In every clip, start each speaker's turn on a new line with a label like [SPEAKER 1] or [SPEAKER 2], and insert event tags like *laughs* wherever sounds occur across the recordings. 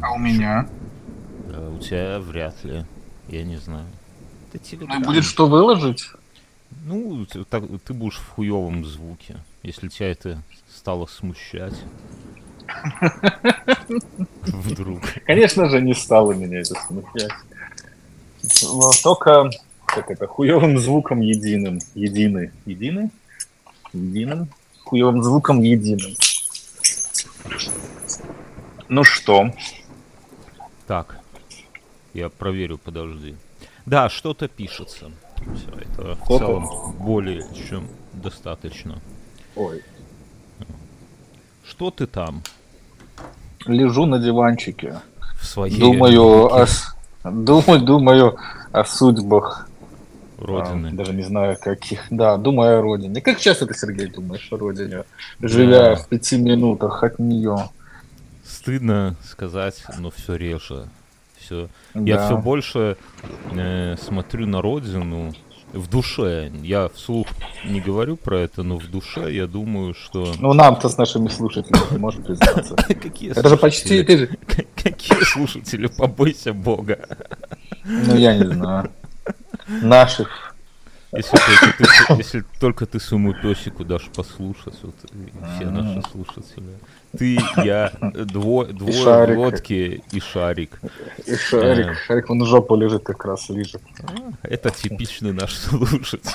[SPEAKER 1] А у меня?
[SPEAKER 2] Да, у тебя вряд ли. Я не знаю.
[SPEAKER 1] Это телеграм. Ну, будет что выложить?
[SPEAKER 2] Ну, ты, так, ты будешь в хуевом звуке, если тебя это стало смущать.
[SPEAKER 1] Вдруг. Конечно же, не стало меня это смущать. Но только как это, хуевым звуком единым. Единый. Единый? Единым? Хуевым звуком единым. Ну что?
[SPEAKER 2] Так. Я проверю, подожди. Да, что-то пишется. Все, это в целом более чем достаточно.
[SPEAKER 1] Ой.
[SPEAKER 2] Что ты там?
[SPEAKER 1] Лежу на диванчике.
[SPEAKER 2] В своей
[SPEAKER 1] думаю о, думаю, думаю о судьбах.
[SPEAKER 2] Родины.
[SPEAKER 1] А, даже не знаю каких. Да, думаю о родине. Как часто ты, Сергей, думаешь о родине, живя да. в пяти минутах от нее?
[SPEAKER 2] Стыдно сказать, но все реже все. Да. Я все больше э, смотрю на родину в душе. Я вслух не говорю про это, но в душе я думаю, что.
[SPEAKER 1] Ну нам-то с нашими слушателями можешь признаться. *laughs*
[SPEAKER 2] Какие
[SPEAKER 1] Это же почти ты же. *laughs*
[SPEAKER 2] Какие слушатели, побойся Бога.
[SPEAKER 1] Ну я не знаю. Наших
[SPEAKER 2] если только, ты, если только ты своему песику дашь послушать, вот все наши слушатели. Ты, я, дво, двое и водки и шарик.
[SPEAKER 1] И шарик. А, шарик, он в жопу лежит как раз, лежит.
[SPEAKER 2] А, это типичный наш слушатель.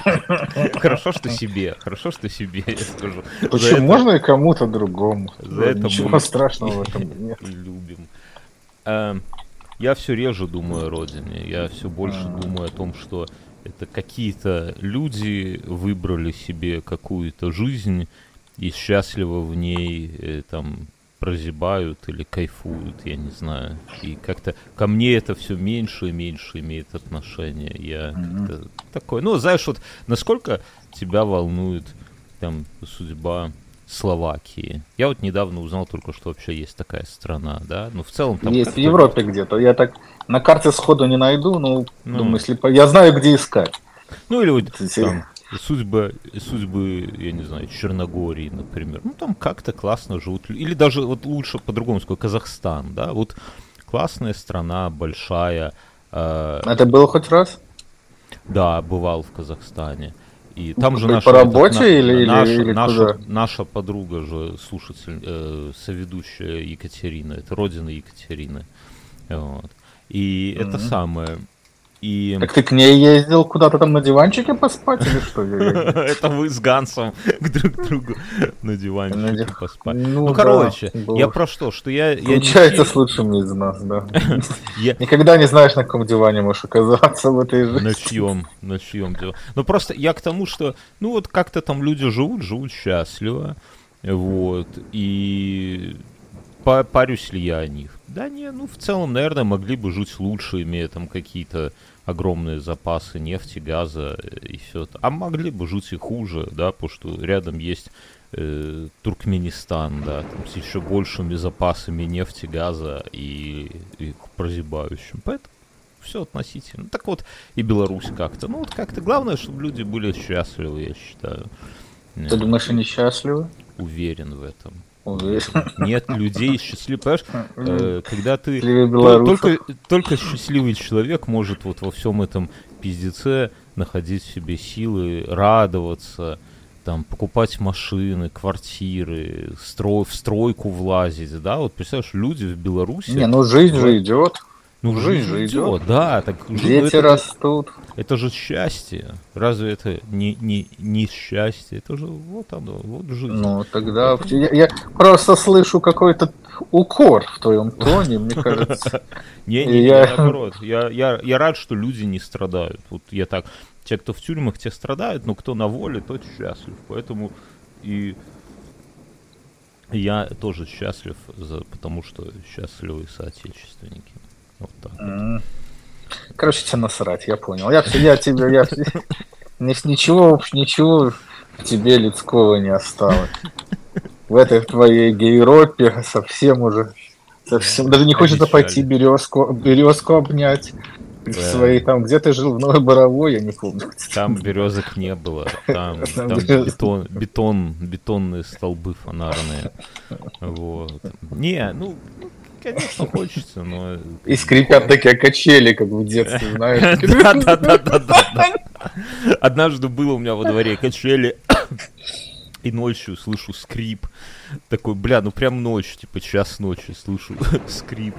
[SPEAKER 2] Хорошо, что себе, хорошо, что себе, я скажу.
[SPEAKER 1] Почему? Это, Можно и кому-то другому. За это Ничего *laughs* страшного в этом нет.
[SPEAKER 2] Любим. А, я все реже думаю о родине, я все больше а. думаю о том, что это какие-то люди выбрали себе какую-то жизнь и счастливо в ней э, там прозябают или кайфуют, я не знаю. И как-то ко мне это все меньше и меньше имеет отношение. Я mm-hmm. такой, ну, знаешь, вот насколько тебя волнует там судьба Словакии. Я вот недавно узнал только, что вообще есть такая страна, да. Ну, в целом там...
[SPEAKER 1] Есть в Европе где-то. Я так на карте сходу не найду, но ну, думаю, если... Я знаю, где искать.
[SPEAKER 2] Ну, или вот там судьбы, судьбы, я не знаю, Черногории, например. Ну, там как-то классно живут. Или даже вот лучше по-другому сказать, Казахстан, да. Вот классная страна, большая.
[SPEAKER 1] Э... Это было хоть раз?
[SPEAKER 2] Да, бывал в Казахстане. И там же
[SPEAKER 1] наша, по работе это, или,
[SPEAKER 2] наша,
[SPEAKER 1] или
[SPEAKER 2] наша, куда? наша подруга же слушатель, э, соведущая Екатерина, это родина Екатерины. Вот. И mm-hmm. это самое. И...
[SPEAKER 1] Так ты к ней ездил куда-то там на диванчике поспать или что? *laughs*
[SPEAKER 2] Это вы с Гансом к *laughs* друг другу на диванчике поспать. Ну, ну короче, я про что? Что я...
[SPEAKER 1] Получается с лучшими из нас, да. *laughs* Никогда не знаешь, на каком диване можешь оказаться в этой жизни.
[SPEAKER 2] На чьем, на чьем диване. Ну просто я к тому, что, ну вот как-то там люди живут, живут счастливо, вот, и парюсь ли я о них? Да не, ну в целом, наверное, могли бы жить лучше, имея там какие-то огромные запасы нефти, газа и все это. А могли бы жить и хуже, да, потому что рядом есть э, Туркменистан, да, там с еще большими запасами нефти, газа и, и прозябающим. Поэтому все относительно. Так вот, и Беларусь как-то. Ну вот как-то главное, чтобы люди были счастливы, я считаю.
[SPEAKER 1] Ты думаешь, они счастливы?
[SPEAKER 2] Уверен в этом. Нет людей счастливых. Понимаешь, э, когда ты... Только, только счастливый человек может вот во всем этом пиздеце находить в себе силы, радоваться, там, покупать машины, квартиры, строй, в стройку влазить, да, вот представляешь, люди в Беларуси...
[SPEAKER 1] Не, ну жизнь же идет.
[SPEAKER 2] Ну, жизнь же идет, да. Так,
[SPEAKER 1] Дети это, растут.
[SPEAKER 2] Это же счастье. Разве это не, не, не счастье? Это же вот оно, вот жизнь.
[SPEAKER 1] Ну, тогда я, я просто слышу какой-то укор в твоем *laughs* тоне, мне кажется.
[SPEAKER 2] Не, не, наоборот. Я, я, я рад, что люди не страдают. Вот я так, те, кто в тюрьмах, те страдают, но кто на воле, тот счастлив. Поэтому и я тоже счастлив, за, потому что счастливые соотечественники. Вот так вот.
[SPEAKER 1] Короче, тебе насрать, я понял. Я, я тебе, я, ничего, ничего в тебе людского не осталось. В этой твоей Европе совсем уже, совсем, даже не хочется пойти березку, березку обнять. Да. Своей там, где ты жил, в Новой Боровой, я не помню.
[SPEAKER 2] Там березок не было, там, *laughs* там бетон, бетон, бетонные столбы фонарные. Вот. Не, ну, конечно, хочется, но...
[SPEAKER 1] И скрипят такие качели, как в детстве, знаешь. *laughs*
[SPEAKER 2] Да-да-да-да-да. Однажды было у меня во дворе качели, *coughs* и ночью слышу скрип. Такой, бля, ну прям ночь, типа час ночи слышу *laughs* скрип.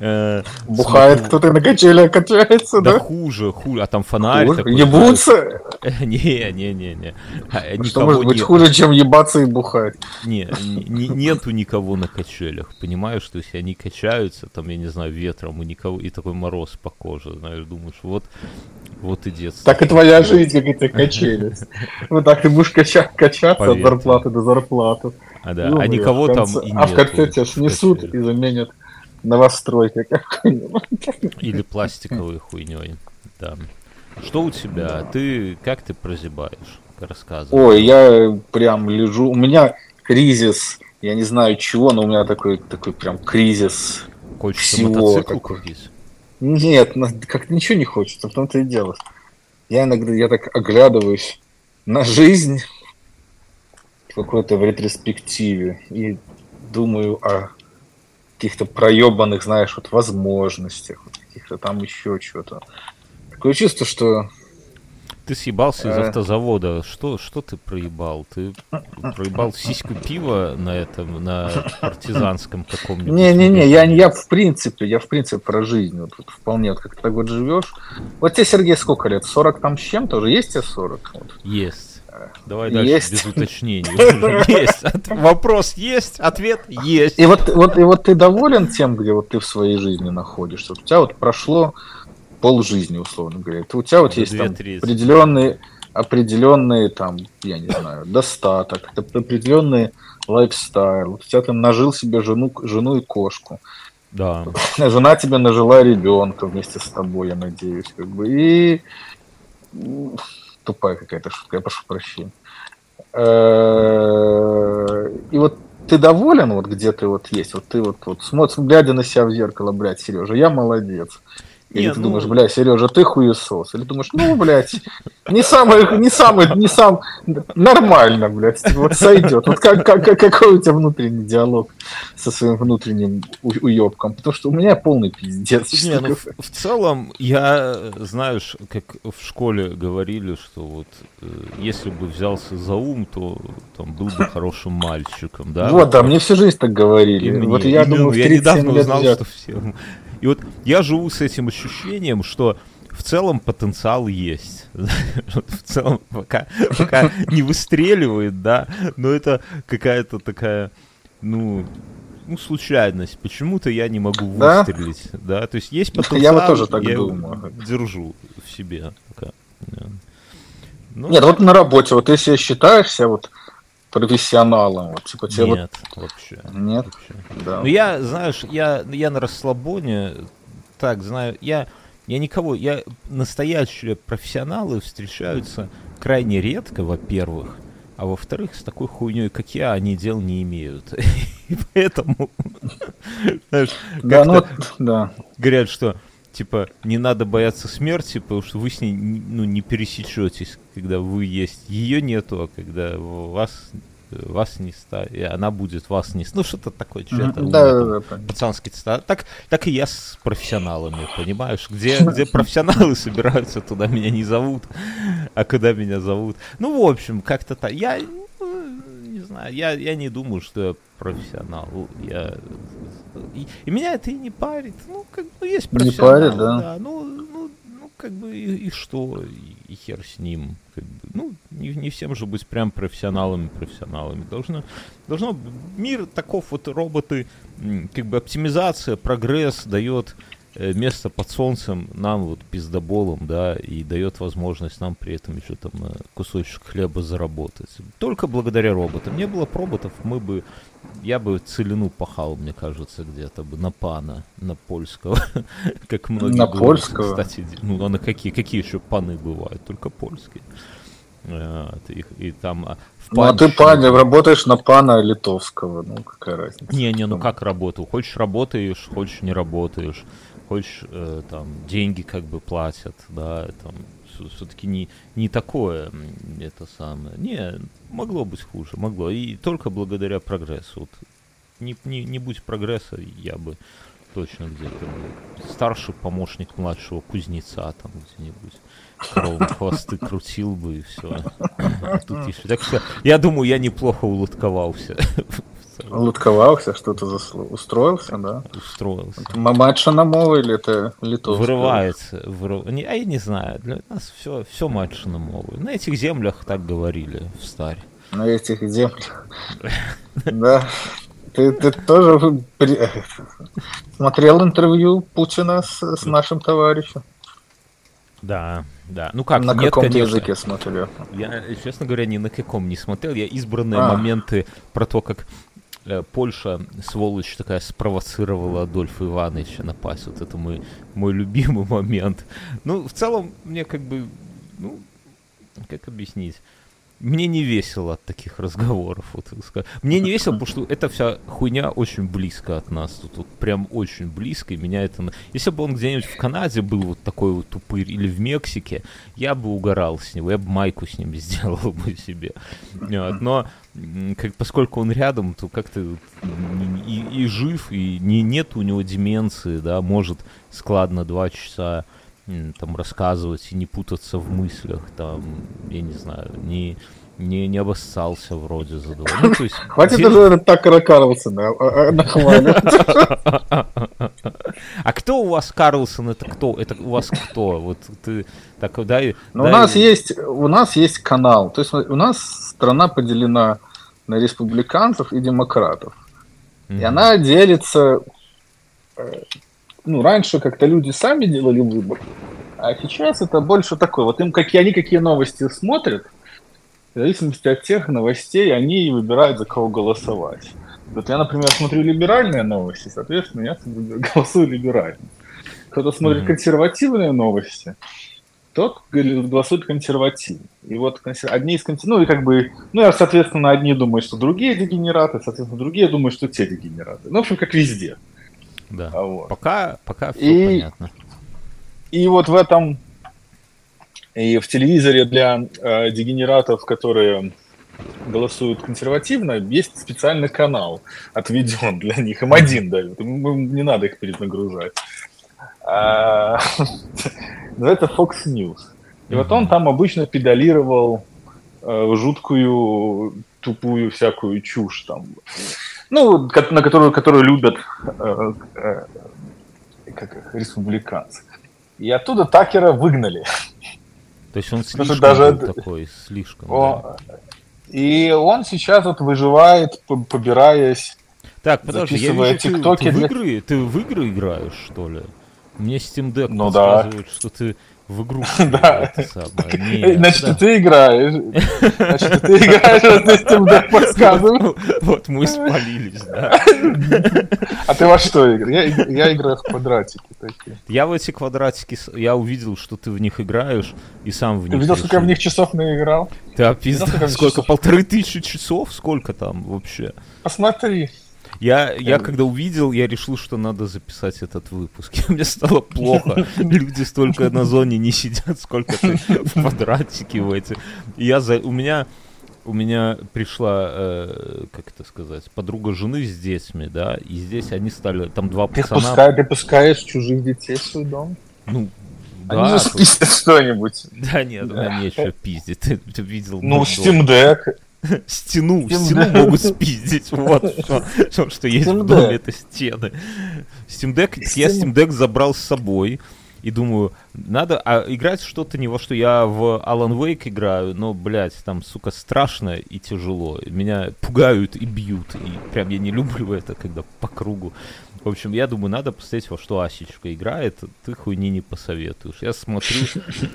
[SPEAKER 1] Э, Бухает кто-то на качелях качается, да?
[SPEAKER 2] Да хуже, хуже. А там фонарь
[SPEAKER 1] хуже?
[SPEAKER 2] такой.
[SPEAKER 1] Ебутся? *laughs*
[SPEAKER 2] Не, не, не, не.
[SPEAKER 1] А, что может быть нет. хуже, чем ебаться и бухать?
[SPEAKER 2] Не, не, нету никого на качелях, понимаешь? То есть они качаются, там, я не знаю, ветром, и никого, и такой мороз по коже, знаешь, думаешь, вот, вот и детство.
[SPEAKER 1] Так и твоя жизнь, как эти качели. *laughs* Вот так ты будешь качаться от зарплаты до зарплаты.
[SPEAKER 2] А, да. а никого там и
[SPEAKER 1] А в конце тебя снесут и заменят новостройка какой-нибудь.
[SPEAKER 2] Или пластиковой хуйней, да. Что у тебя? Ты как ты прозябаешь? Рассказывай.
[SPEAKER 1] Ой, я прям лежу. У меня кризис, я не знаю чего, но у меня такой такой прям кризис.
[SPEAKER 2] Хочется всего мотоцикл такой. купить?
[SPEAKER 1] Нет, как ничего не хочется, в том-то и дело. Я иногда я так оглядываюсь на жизнь какой-то в ретроспективе и думаю о каких-то проебанных, знаешь, вот возможностях, вот каких-то там еще что-то. Такое чувство, что...
[SPEAKER 2] Ты съебался из э. автозавода. Что, что ты проебал? Ты проебал сиську пива на этом, на партизанском каком-нибудь?
[SPEAKER 1] Не-не-не, я, я в принципе, я в принципе про жизнь. Вот, вот вполне, вот как ты так вот живешь. Вот тебе, Сергей, сколько лет? 40 там с чем-то? Уже есть тебе 40? Вот.
[SPEAKER 2] Есть. Давай дальше есть. без уточнений. *laughs* Есть. Вопрос есть, ответ есть.
[SPEAKER 1] И вот, вот, и вот ты доволен тем, где вот ты в своей жизни находишься. У тебя вот прошло пол жизни, условно говоря. У тебя вот есть там определенные, определенные там, я не знаю, достаток, определенный лайфстайл. У тебя там нажил себе жену, жену и кошку.
[SPEAKER 2] Да. *laughs*
[SPEAKER 1] Жена тебе нажила ребенка вместе с тобой, я надеюсь, как бы. И тупая какая-то шутка, я прошу прощения. Э, и вот ты доволен, вот где ты вот есть, вот ты вот, вот смотришь, глядя на себя в зеркало, блядь, Сережа, я молодец. Или не, ты ну... думаешь, бля, Сережа, ты хуесос. Или думаешь, ну, блядь, не самый, не самый, не сам, нормально, блядь, вот сойдет. Вот как, как, какой у тебя внутренний диалог со своим внутренним уебком? Потому что у меня полный пиздец.
[SPEAKER 2] Не, ну, в, в целом, я, знаешь, как в школе говорили, что вот э, если бы взялся за ум, то там был бы хорошим мальчиком, да?
[SPEAKER 1] Вот, да, мне всю жизнь так говорили.
[SPEAKER 2] И
[SPEAKER 1] вот
[SPEAKER 2] мне, я думаю, я недавно узнал, что все и вот я живу с этим ощущением, что в целом потенциал есть. *laughs* в целом пока, пока не выстреливает, да, но это какая-то такая, ну, ну, случайность. Почему-то я не могу выстрелить, да, то есть есть потенциал,
[SPEAKER 1] я вот тоже так я думаю.
[SPEAKER 2] держу в себе пока.
[SPEAKER 1] Ну, Нет, вот на работе, вот если считаешься вот профессионалом? Вот, типа, тебе
[SPEAKER 2] Нет,
[SPEAKER 1] вот...
[SPEAKER 2] вообще.
[SPEAKER 1] Нет?
[SPEAKER 2] Вообще. Да. Ну, я, знаешь, я, я на расслабоне, так, знаю, я, я никого, я, настоящие профессионалы встречаются крайне редко, во-первых, а во-вторых, с такой хуйней, как я, они дел не имеют. *laughs* И поэтому, знаешь,
[SPEAKER 1] да, ну, да.
[SPEAKER 2] говорят, что типа, не надо бояться смерти, потому что вы с ней ну, не пересечетесь, когда вы есть. Ее нету, а когда вас вас не станет, и она будет вас не... Ну, что-то такое, что-то...
[SPEAKER 1] Да, да, да,
[SPEAKER 2] пацанский цитат. Так, так и я с профессионалами, понимаешь? Где, где профессионалы собираются, туда меня не зовут, а куда меня зовут. Ну, в общем, как-то так. Я, ну, не знаю, я, я не думаю, что я профессионал. Я и, и меня это и не парит. Ну, как бы есть профессионал. Не парит, да. да ну, ну, ну, как бы и, и что, и, хер с ним. Как бы, ну, не, не всем же быть прям профессионалами, профессионалами. Должно, должно мир таков вот роботы, как бы оптимизация, прогресс дает Э, место под солнцем нам вот пиздоболом, да, и дает возможность нам при этом еще там кусочек хлеба заработать. Только благодаря роботам. Не было бы роботов, мы бы, я бы целину пахал, мне кажется, где-то бы на пана, на польского, *laughs* как многие
[SPEAKER 1] На польского?
[SPEAKER 2] Кстати, ну, а на какие, какие еще паны бывают? Только польские. И, и там а,
[SPEAKER 1] в ну, а ты, пан, работаешь на пана литовского, ну, какая разница.
[SPEAKER 2] Не-не, ну как работаю? Хочешь работаешь, хочешь не работаешь хочешь, э, там, деньги как бы платят, да, там, все-таки не, не такое это самое. Не, могло быть хуже, могло. И только благодаря прогрессу. Вот не, не, не будь прогресса, я бы точно где-то был. Старший помощник младшего кузнеца там где-нибудь. Коровы хвосты крутил бы и все. *coughs* Тут я думаю, я неплохо улутковался.
[SPEAKER 1] Лутковался, что-то заслу... устроился, да?
[SPEAKER 2] Устроился.
[SPEAKER 1] Матча на мову или это литовское?
[SPEAKER 2] Вырывается. Вырыв... Не, а я не знаю. Для нас все, все матча на мову. На этих землях так говорили в старе.
[SPEAKER 1] На этих землях. *laughs* Да. Ты, ты тоже *laughs* смотрел интервью Путина с, с нашим товарищем?
[SPEAKER 2] Да, да. Ну как,
[SPEAKER 1] на
[SPEAKER 2] нет,
[SPEAKER 1] каком
[SPEAKER 2] конечно.
[SPEAKER 1] языке смотрел?
[SPEAKER 2] Я, честно говоря, ни на каком не смотрел. Я избранные
[SPEAKER 1] А.
[SPEAKER 2] моменты про то, как Польша, сволочь такая, спровоцировала Адольфа Ивановича напасть. Вот это мой, мой любимый момент. Ну, в целом, мне как бы, ну, как объяснить? Мне не весело от таких разговоров. Вот. Мне не весело, потому что эта вся хуйня очень близко от нас. Тут, вот прям очень близко, и меня это... Если бы он где-нибудь в Канаде был вот такой вот тупырь, или в Мексике, я бы угорал с него, я бы майку с ним *laughs* сделал бы себе. Вот, Но как, поскольку он рядом, то как-то и, и жив, и не, нет у него деменции, да, может складно два часа там рассказывать и не путаться в мыслях, там, я не знаю, не, не, не обоссался вроде за два. Ну, то есть, *laughs*
[SPEAKER 1] Хватит
[SPEAKER 2] де-
[SPEAKER 1] уже так Карлсона а, а. *laughs*
[SPEAKER 2] А кто у вас Карлсон? Это кто? Это у вас кто? Вот ты так дай.
[SPEAKER 1] Но у нас есть, у нас есть канал. То есть у нас страна поделена на республиканцев и демократов. И она делится... Ну, раньше как-то люди сами делали выбор, а сейчас это больше такое. Вот им какие они какие новости смотрят, в зависимости от тех новостей они и выбирают, за кого голосовать. Вот я, например, смотрю либеральные новости, соответственно, я голосую либерально. Кто-то смотрит
[SPEAKER 2] Мгм.
[SPEAKER 1] консервативные новости, тот гол- голосует консервативно. И вот одни из консервативных, ну и как бы, ну, я, соответственно, одни думают, что другие дегенераты, соответственно, другие думают, что те дегенераты. Ну, в общем, как везде.
[SPEAKER 2] Да.
[SPEAKER 1] А вот.
[SPEAKER 2] Пока, пока все
[SPEAKER 1] И-
[SPEAKER 2] понятно.
[SPEAKER 1] И вот в этом, и в телевизоре для э, дегенератов, которые голосуют консервативно, есть специальный канал, отведен для них. Им один дают, им не надо их перенагружать. А, *laughs* Называется Fox News. И вот он там обычно педалировал э, жуткую, тупую всякую чушь там. Ну, на которую, которую любят э, э, как республиканцы. И оттуда Такера выгнали.
[SPEAKER 2] То есть он слишком
[SPEAKER 1] даже
[SPEAKER 2] такой, слишком. да.
[SPEAKER 1] О, И он сейчас вот выживает, по- побираясь.
[SPEAKER 2] Так, подожди, я
[SPEAKER 1] записывая
[SPEAKER 2] вижу, ты,
[SPEAKER 1] тиктоки
[SPEAKER 2] ты в
[SPEAKER 1] для-
[SPEAKER 2] игры, ты в игры играешь, что ли? Мне Steam Deck
[SPEAKER 1] Ну да.
[SPEAKER 2] подсказывает, что ты в игру *laughs*
[SPEAKER 1] Да.
[SPEAKER 2] Не,
[SPEAKER 1] Значит, ты играешь. Значит, ты играешь, а ты Steam Deck подсказываешь.
[SPEAKER 2] Вот, мы спалились, да.
[SPEAKER 1] А ты во что играешь? Я, играю в квадратики такие.
[SPEAKER 2] Я в эти квадратики, я увидел, что ты в них играешь, и сам в них
[SPEAKER 1] Ты видел, сколько я в них часов наиграл?
[SPEAKER 2] Ты пизда,
[SPEAKER 1] сколько?
[SPEAKER 2] Полторы тысячи часов? Сколько там вообще?
[SPEAKER 1] Посмотри.
[SPEAKER 2] Я, я
[SPEAKER 1] Эм.
[SPEAKER 2] когда увидел, я решил, что надо записать этот выпуск. *laughs* Мне стало плохо. Люди столько на зоне не сидят, сколько ты в квадратике в эти. Я за... У меня у меня пришла, э, как это сказать, подруга жены с детьми, да, и здесь они стали, там два
[SPEAKER 1] Ты,
[SPEAKER 2] пацана,
[SPEAKER 1] пускай, ты пускаешь чужих детей в свой дом?
[SPEAKER 2] ну,
[SPEAKER 1] Они
[SPEAKER 2] да,
[SPEAKER 1] же спиздят что-нибудь.
[SPEAKER 2] да нет, у меня нечего пиздить, ты, ты видел
[SPEAKER 1] Ну. Steam Deck. *laughs*
[SPEAKER 2] Стену, стену могут спиздить. *laughs* Вот что, что, есть в доме, это стены. Steam Deck, я
[SPEAKER 1] Steam-
[SPEAKER 2] Steam Deck забрал с собой. И думаю, надо а играть что-то не во что. Я в Alan Wake играю, но, блядь, там, сука, страшно и тяжело. Меня пугают и бьют. И прям я не *laughs* люблю это, когда по кругу. В общем, я думаю, надо посмотреть, во что Асечка играет. Ты хуйни не посоветуешь. Я смотрю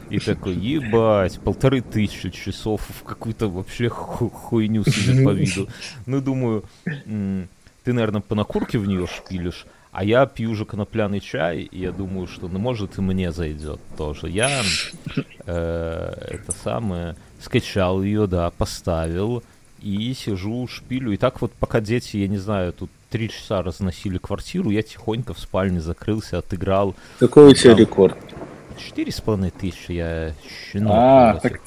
[SPEAKER 2] и такой, ебать, полторы тысячи часов в какую-то вообще ху- хуйню себе по виду. Ну, думаю, ты, наверное, по накурке в нее шпилишь, а я пью уже конопляный чай, и я думаю, что, ну, может, и мне зайдет тоже. Я э, это самое, скачал ее, да, поставил, и сижу, шпилю. И так вот, пока дети, я не знаю, тут три часа разносили квартиру, я тихонько в спальне закрылся, отыграл
[SPEAKER 1] Какой у тебя
[SPEAKER 2] Там.
[SPEAKER 1] рекорд?
[SPEAKER 2] четыре с половиной тысячи, я щенок.
[SPEAKER 1] А, так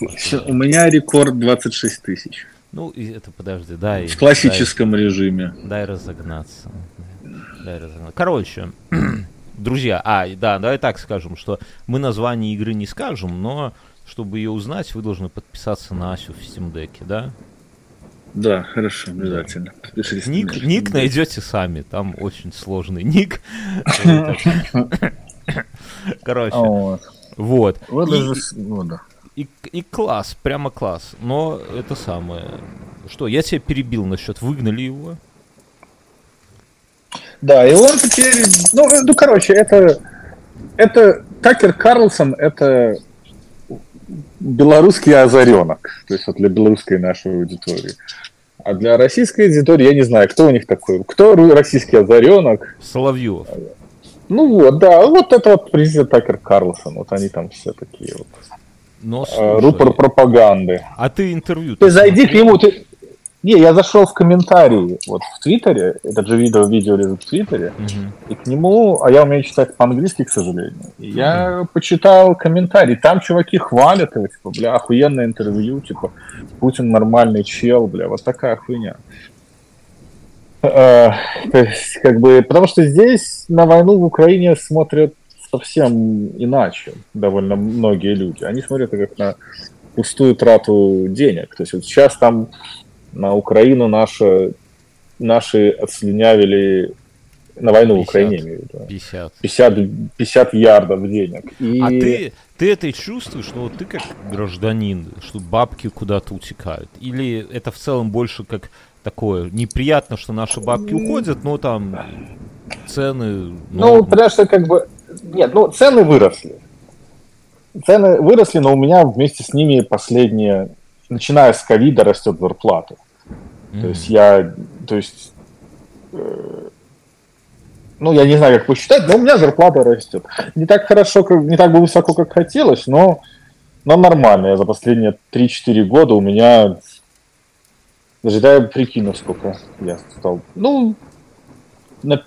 [SPEAKER 1] у меня рекорд 26 тысяч.
[SPEAKER 2] Ну, и это подожди, дай.
[SPEAKER 1] В классическом дай, режиме.
[SPEAKER 2] Дай разогнаться. Дай разогнаться. Короче, *clears throat* друзья, а, да, давай так скажем, что мы название игры не скажем, но чтобы ее узнать, вы должны подписаться на Асю в Steam Deck, да?
[SPEAKER 1] Да, хорошо, обязательно.
[SPEAKER 2] Подпишитесь ник, ник найдете сами, там очень сложный ник. Короче, вот. Вот ну да и, и класс, прямо класс. Но это самое. Что, я тебя перебил насчет выгнали его?
[SPEAKER 1] Да, и он теперь. Ну, ну короче, это. Это Такер Карлсон это белорусский озаренок. То есть вот для белорусской нашей аудитории. А для российской аудитории я не знаю, кто у них такой. Кто российский озаренок?
[SPEAKER 2] Соловьев.
[SPEAKER 1] Ну вот, да, вот это вот президент Такер Карлсон. Вот они там все такие вот. Но, э, слушай, рупор пропаганды.
[SPEAKER 2] А ты интервью...
[SPEAKER 1] Ты зайди к нему, ты... Не, я зашел в комментарии вот в Твиттере, это же видео, видео лежит в Твиттере, угу. и к нему, а я умею читать по-английски, к сожалению, и угу. я почитал комментарии, там чуваки хвалят его, типа, бля, охуенное интервью, типа, Путин нормальный чел, бля, вот такая хуйня. Э, то есть, как бы, потому что здесь на войну в Украине смотрят совсем иначе довольно многие люди. Они смотрят как на пустую трату денег. То есть вот сейчас там на Украину наши, наши отслюнявили на войну 50, в Украине, имею в виду. 50. 50, 50 ярдов денег.
[SPEAKER 2] И... А ты, ты это чувствуешь, что вот ты как гражданин, что бабки куда-то утекают? Или это в целом больше как такое неприятно, что наши бабки уходят, но там цены...
[SPEAKER 1] Ну, ну потому что как бы нет, ну цены выросли. Цены выросли, но у меня вместе с ними последние, начиная с ковида, растет зарплата. Mm-hmm. То есть я, то есть, э, ну я не знаю, как посчитать, но у меня зарплата растет. Не так хорошо, как, не так бы высоко, как хотелось, но, но нормально. Я за последние 3-4 года у меня, даже дай прикину, сколько я стал. Ну, на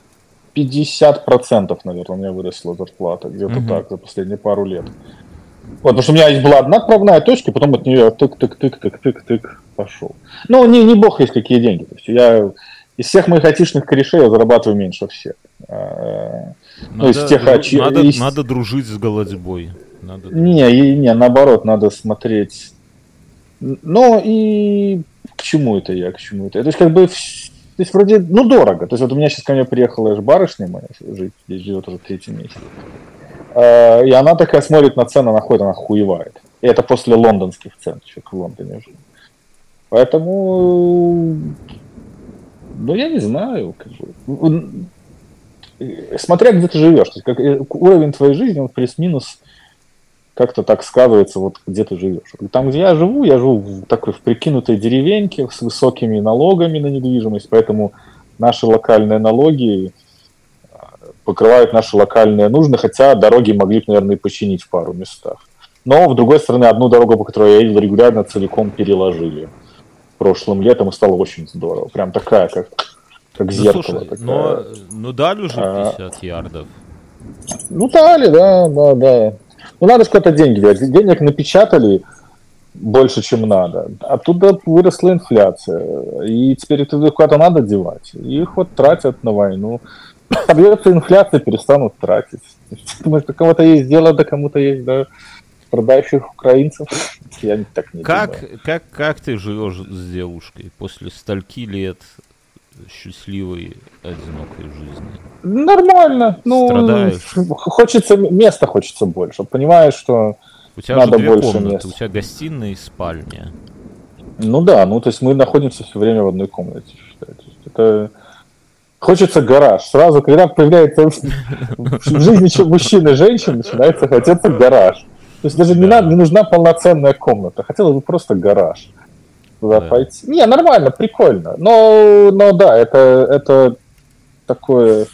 [SPEAKER 1] 50%, наверное, у меня выросла зарплата, где-то угу. так, за последние пару лет. Вот, потому что у меня есть была одна отправная точка, потом от нее тык-тык-тык-тык-тык-тык пошел. Но не, не бог есть какие деньги. То есть я из всех моих айтишных корешей я зарабатываю меньше всех.
[SPEAKER 2] А, ну, надо, из тех, дру, надо, из... надо дружить с голодьбой.
[SPEAKER 1] Надо... Не, не, наоборот, надо смотреть. Ну и к чему это я, к чему это? То есть как бы то есть вроде, ну, дорого. То есть вот у меня сейчас ко мне приехала же барышня моя, жить, здесь живет уже третий месяц. А, и она такая смотрит на цены, она ходит, она хуевает. И это после лондонских цен, человек в Лондоне жил. Поэтому, ну, я не знаю, как бы, смотря где ты живешь, то есть как, э, уровень твоей жизни, он плюс-минус как-то так сказывается, вот где ты живешь. Там, где я живу, я живу в такой в прикинутой деревеньке с высокими налогами на недвижимость, поэтому наши локальные налоги э, покрывают наши локальные нужды, хотя дороги могли бы, наверное, и починить в пару местах. Но, с другой стороны, одну дорогу, по которой я ездил регулярно, целиком переложили прошлым летом, и стало очень здорово. Прям такая, как, как ну, зеркало. Слушай, такая.
[SPEAKER 2] Но, ну дали уже 50 а, ярдов.
[SPEAKER 1] Ну дали, да, да, да. Ну, надо же куда-то деньги взять. Денег напечатали больше, чем надо. Оттуда выросла инфляция. И теперь это куда-то надо девать. Их вот тратят на войну. Собьется инфляция, перестанут тратить. *laughs* У кого-то есть дело, да кому-то есть, да, продающих украинцев. *laughs* Я так не
[SPEAKER 2] как,
[SPEAKER 1] думаю.
[SPEAKER 2] Как, как ты живешь с девушкой после стольки лет счастливой, одинокой жизни?
[SPEAKER 1] Нормально. Ну, Страдаешь? хочется, места хочется больше. Понимаешь, что
[SPEAKER 2] у тебя надо же две больше комнаты, места. У тебя гостиная и спальня.
[SPEAKER 1] Ну да, ну то есть мы находимся все время в одной комнате, считай. Это хочется гараж. Сразу, когда появляется *laughs* в жизни мужчины и женщин, начинается хотеться гараж. То есть даже не, надо, не нужна полноценная комната, хотелось бы просто гараж туда да. пойти. Не, нормально, прикольно. Но, но да, это, это такое...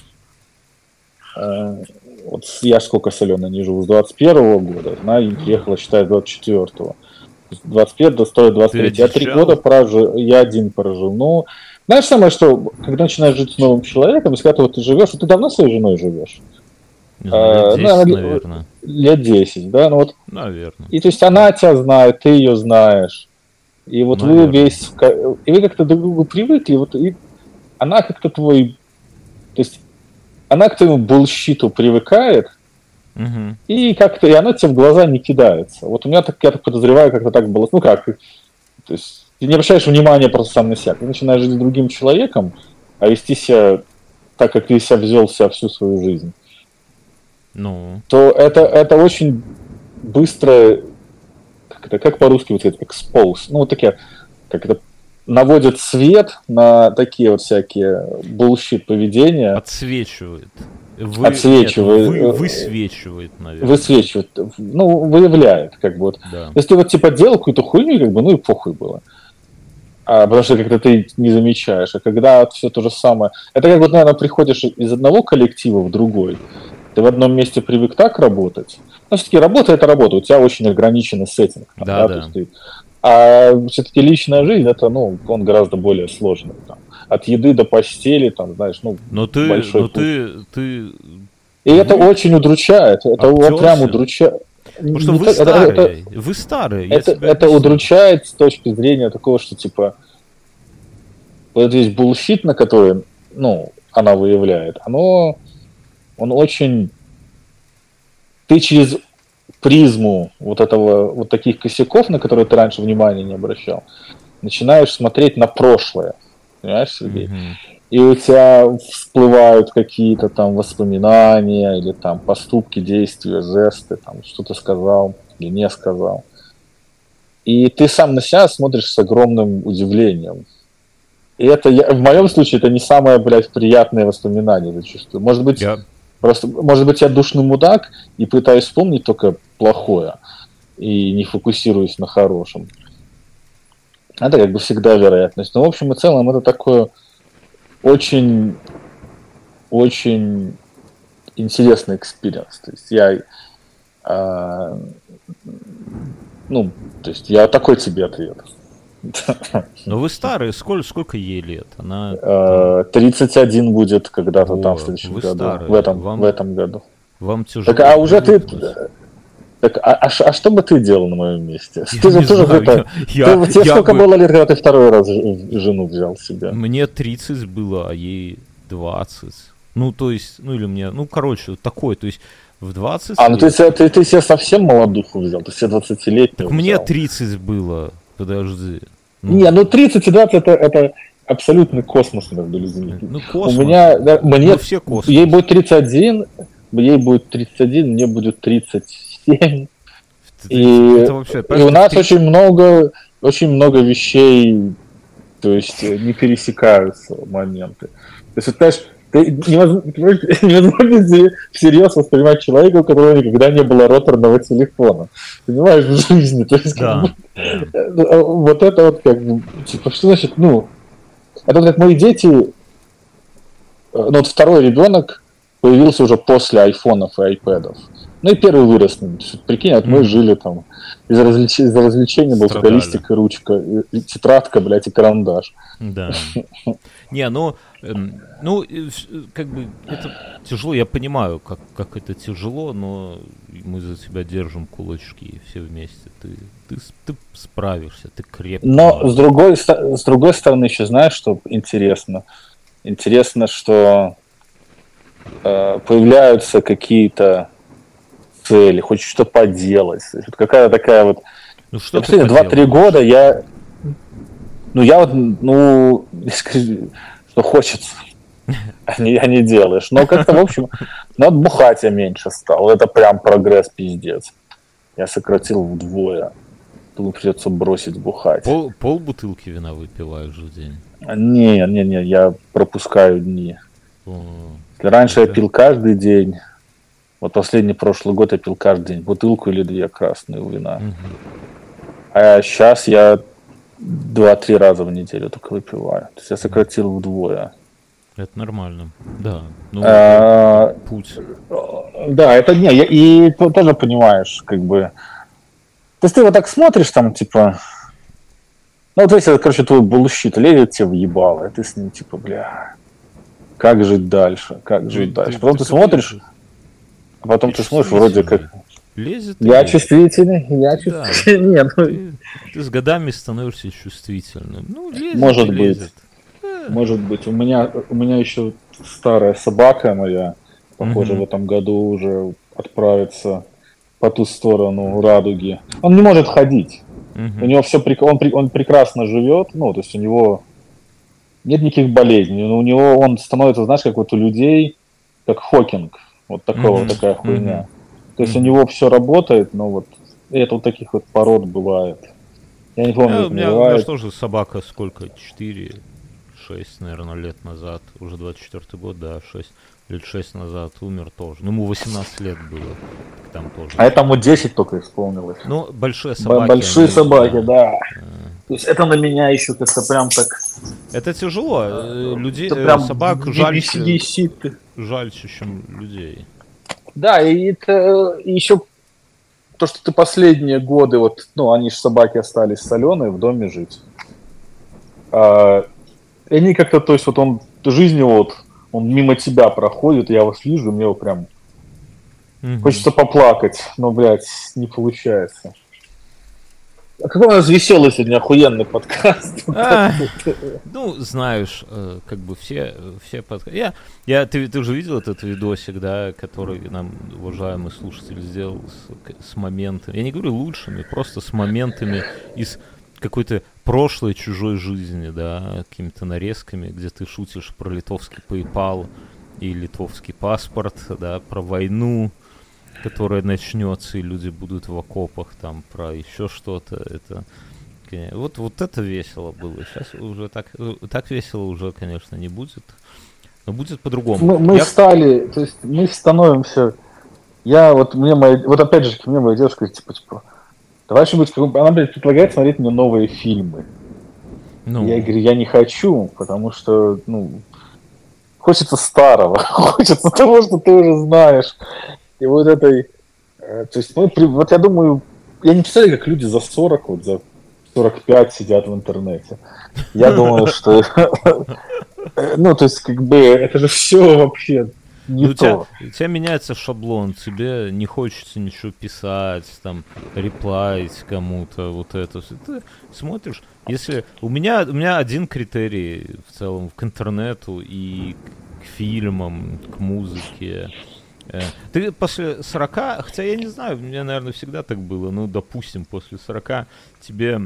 [SPEAKER 1] Э, вот я сколько с Аленой не живу, с 21 года, она приехала, считай, с 24-го. С 21 до 23. Я три года прожил, я один прожил. Ну, знаешь самое, что когда начинаешь жить с новым человеком, если когда ты живешь, ты давно своей женой живешь?
[SPEAKER 2] Не знаю, лет 10, ну, наверное.
[SPEAKER 1] Лет 10, да? Ну, вот.
[SPEAKER 2] Наверное.
[SPEAKER 1] И то есть она тебя знает, ты ее знаешь. И вот Наверное. вы весь... И вы как-то друг к другу привыкли, вот и она как-то твой... То есть она к твоему булщиту привыкает, угу. и как-то и она тебе в глаза не кидается. Вот у меня так, я так подозреваю, как-то так было. Ну как, то есть ты не обращаешь внимания просто сам на себя. Ты начинаешь жить с другим человеком, а вести себя так, как ты себя вел себя всю свою жизнь. Ну. То это, это очень быстро, как это, как по-русски вот это, expose, ну вот такие, как это, наводит свет на такие вот всякие bullshit поведения.
[SPEAKER 2] Отсвечивает.
[SPEAKER 1] Вы, отсвечивает.
[SPEAKER 2] Нет, вы, высвечивает, наверное.
[SPEAKER 1] Высвечивает. Ну, выявляет, как бы вот. Да. Если вот типа делал какую-то хуйню, как бы, ну и похуй было. А, потому что как-то ты не замечаешь. А когда все то же самое... Это как вот, наверное, приходишь из одного коллектива в другой. Ты в одном месте привык так работать. Но все-таки работа это работа. У тебя очень ограниченный сеттинг.
[SPEAKER 2] Там, да, да. да. Ты...
[SPEAKER 1] А все-таки личная жизнь, это, ну, он гораздо более сложный. Там. От еды до постели, там, знаешь, ну,
[SPEAKER 2] но ты, большой но ты, ты...
[SPEAKER 1] И это очень удручает. Это вот прям удручает.
[SPEAKER 2] Потому что вы старые, это, вы старые.
[SPEAKER 1] Это, это удручает с точки зрения такого, что типа вот этот весь bullshit, на который, ну, она выявляет, оно, он очень, ты через призму вот этого, вот таких косяков, на которые ты раньше внимания не обращал, начинаешь смотреть на прошлое, понимаешь, Сергей? Mm-hmm и у тебя всплывают какие-то там воспоминания или там поступки, действия, жесты, там что-то сказал или не сказал. И ты сам на себя смотришь с огромным удивлением. И это, я, в моем случае, это не самое, блядь, приятное воспоминание зачастую. Может быть, я... просто, может быть, я душный мудак и пытаюсь вспомнить только плохое и не фокусируюсь на хорошем. Это как бы всегда вероятность. Но в общем и целом это такое очень, очень интересный experience. То есть я, э, ну, то есть я такой тебе ответ.
[SPEAKER 2] Но вы старые, сколько, сколько ей лет?
[SPEAKER 1] Она... 31 будет когда-то там в следующем году. Старые. В этом, вам, в этом году.
[SPEAKER 2] Вам тяжело.
[SPEAKER 1] Так, а уже ты, так, а, а, а что бы ты делал на моем месте? Я ты же тоже это. *laughs* Я, ты, тебе я сколько бы... было лет, когда ты второй раз жену взял себе?
[SPEAKER 2] Мне 30 было, а ей 20. Ну, то есть, ну или мне, ну, короче, такой, то есть в 20
[SPEAKER 1] А, ну ты, ты, ты себе совсем молодуху взял, ты себе 20-летнего
[SPEAKER 2] мне 30 было, подожди.
[SPEAKER 1] Ну. Не, ну 30 и 20 это, это абсолютный космос между людьми.
[SPEAKER 2] Ну, космос.
[SPEAKER 1] У меня, да, мне,
[SPEAKER 2] ну, все космос.
[SPEAKER 1] ей будет 31, ей будет 31, мне будет 30 7. И, это вообще, и у нас ты... очень много, очень много вещей, то есть э, не пересекаются моменты. То есть, понимаешь, ты *laughs* невозможно, невозможно всерьез воспринимать человека, у которого никогда не было роторного телефона. Понимаешь, в жизни. То есть, да. как бы, э, а вот это вот как бы, типа, что значит, ну, это вот как мои дети, э, ну вот второй ребенок появился уже после айфонов и айпэдов. Ну и первый вырос. Прикинь, вот мы жили там, из, развлеч... из развлечений был только листик и ручка, и, и тетрадка, блядь, и карандаш.
[SPEAKER 2] Да. *laughs* Не, ну, эм, ну, как бы это тяжело, я понимаю, как, как это тяжело, но мы за тебя держим кулачки все вместе. Ты, ты, ты справишься, ты крепкий.
[SPEAKER 1] Но с другой, с другой стороны еще знаешь, что интересно? Интересно, что э, появляются какие-то цели, хочешь что поделать. Вот какая такая вот... Ну, что последние два-три года я... Ну, я вот, ну, что хочется, а не, а не делаешь. Но как-то, в общем, ну, бухать я меньше стал. Это прям прогресс пиздец. Я сократил вдвое. Думаю, придется бросить бухать.
[SPEAKER 2] Пол, пол бутылки вина выпиваешь в день?
[SPEAKER 1] Не, не, не, я пропускаю дни. О, Если раньше это... я пил каждый день, вот последний прошлый год я пил каждый день бутылку или две красные вина. Угу. А сейчас я два-три раза в неделю только выпиваю. То есть я сократил вдвое.
[SPEAKER 2] Это нормально, да.
[SPEAKER 1] Ну, а, путь. Да, это не, я, и тоже понимаешь, как бы. То есть ты вот так смотришь, там, типа, ну вот если, короче, твой bullshit лезет тебе ебало, и ты с ним, типа, бля, как жить дальше, как жить ты, дальше. Потом ты, ты смотришь, а потом ты смотришь, вроде как...
[SPEAKER 2] Лезет.
[SPEAKER 1] Я
[SPEAKER 2] лезет.
[SPEAKER 1] чувствительный, я чувствительный. *laughs*
[SPEAKER 2] Да.
[SPEAKER 1] Нет, ну,
[SPEAKER 2] Ты, ты с годами становишься чувствительным. Ну, лезет
[SPEAKER 1] Может
[SPEAKER 2] и
[SPEAKER 1] быть.
[SPEAKER 2] лезет.
[SPEAKER 1] может быть. У меня, у меня еще старая собака моя, похоже,
[SPEAKER 2] Мгм.
[SPEAKER 1] в этом году уже отправится по ту сторону радуги. Он не может ходить.
[SPEAKER 2] Мгм.
[SPEAKER 1] У него все, он, пре- он прекрасно живет, ну, то есть у него нет никаких болезней, но у него он становится, знаешь, как вот у людей, как Хокинг, вот такого,
[SPEAKER 2] Мгм.
[SPEAKER 1] такая хуйня.
[SPEAKER 2] Мгм.
[SPEAKER 1] То есть у
[SPEAKER 2] Мгм.
[SPEAKER 1] него все работает, но вот это вот таких вот пород бывает. Я не помню, как
[SPEAKER 2] у, меня, у меня тоже собака сколько? 4, 6, наверное, лет назад. Уже 24 год, да, 6. Лет 6 назад умер тоже. Ну, ему 18 лет было. Там тоже.
[SPEAKER 1] А этому 10 только исполнилось.
[SPEAKER 2] Ну, большие собаки.
[SPEAKER 1] Большие
[SPEAKER 2] они,
[SPEAKER 1] собаки, да.
[SPEAKER 2] э,
[SPEAKER 1] То есть это на меня еще как-то прям так...
[SPEAKER 2] Это тяжело. э, Людей,
[SPEAKER 1] это
[SPEAKER 2] э,
[SPEAKER 1] прям
[SPEAKER 2] собак жальче, жальче, чем людей.
[SPEAKER 1] Да, и это еще то, что ты последние годы, вот, ну, они же собаки остались соленые в доме жить. А, и они как-то, то есть вот он, жизнь его вот, он мимо тебя проходит, я вас вижу, мне его прям
[SPEAKER 2] Мгм.
[SPEAKER 1] хочется поплакать, но, блядь, не получается. А какой у нас веселый сегодня охуенный подкаст. *laughs*
[SPEAKER 2] А, Ну, знаешь, э, как бы все, все подка- Я, я, ты, ты уже видел этот видосик, да, который нам уважаемый слушатель сделал с, с моментами. Я не говорю лучшими, просто с моментами из какой-то прошлой чужой жизни, да, какими-то нарезками, где ты шутишь про литовский PayPal и литовский паспорт, да, про войну, которая начнется, и люди будут в окопах, там, про еще что-то. Это Вот, вот это весело было. Сейчас уже так, э, так весело уже, конечно, не будет. Но будет по-другому.
[SPEAKER 1] Мы, мы
[SPEAKER 2] Я-
[SPEAKER 1] стали, то есть мы становимся. Я вот мне моя, вот опять же, мне моя девушка типа, типа, давай что-нибудь, она блядь, предлагает смотреть мне новые фильмы.
[SPEAKER 2] ну,
[SPEAKER 1] Я говорю, я не хочу, потому что, ну, хочется старого, *laughs* хочется того, что ты уже знаешь. И вот этой, э, то есть при- вот я думаю, я не представляю, как люди за 40, вот за 45 сидят в интернете. Я думаю, что, *laughs* э, ну, то есть, как бы, это же все вообще не
[SPEAKER 2] ну, у, тебя,
[SPEAKER 1] то.
[SPEAKER 2] у тебя меняется шаблон, тебе не хочется ничего писать, там, реплаить кому-то, вот это. всё. Ты смотришь, если... У меня, у меня один критерий в целом к интернету и к фильмам, к музыке. Э, Ты после 40, хотя я не знаю, у меня, наверное, всегда так было, ну, допустим, после 40 тебе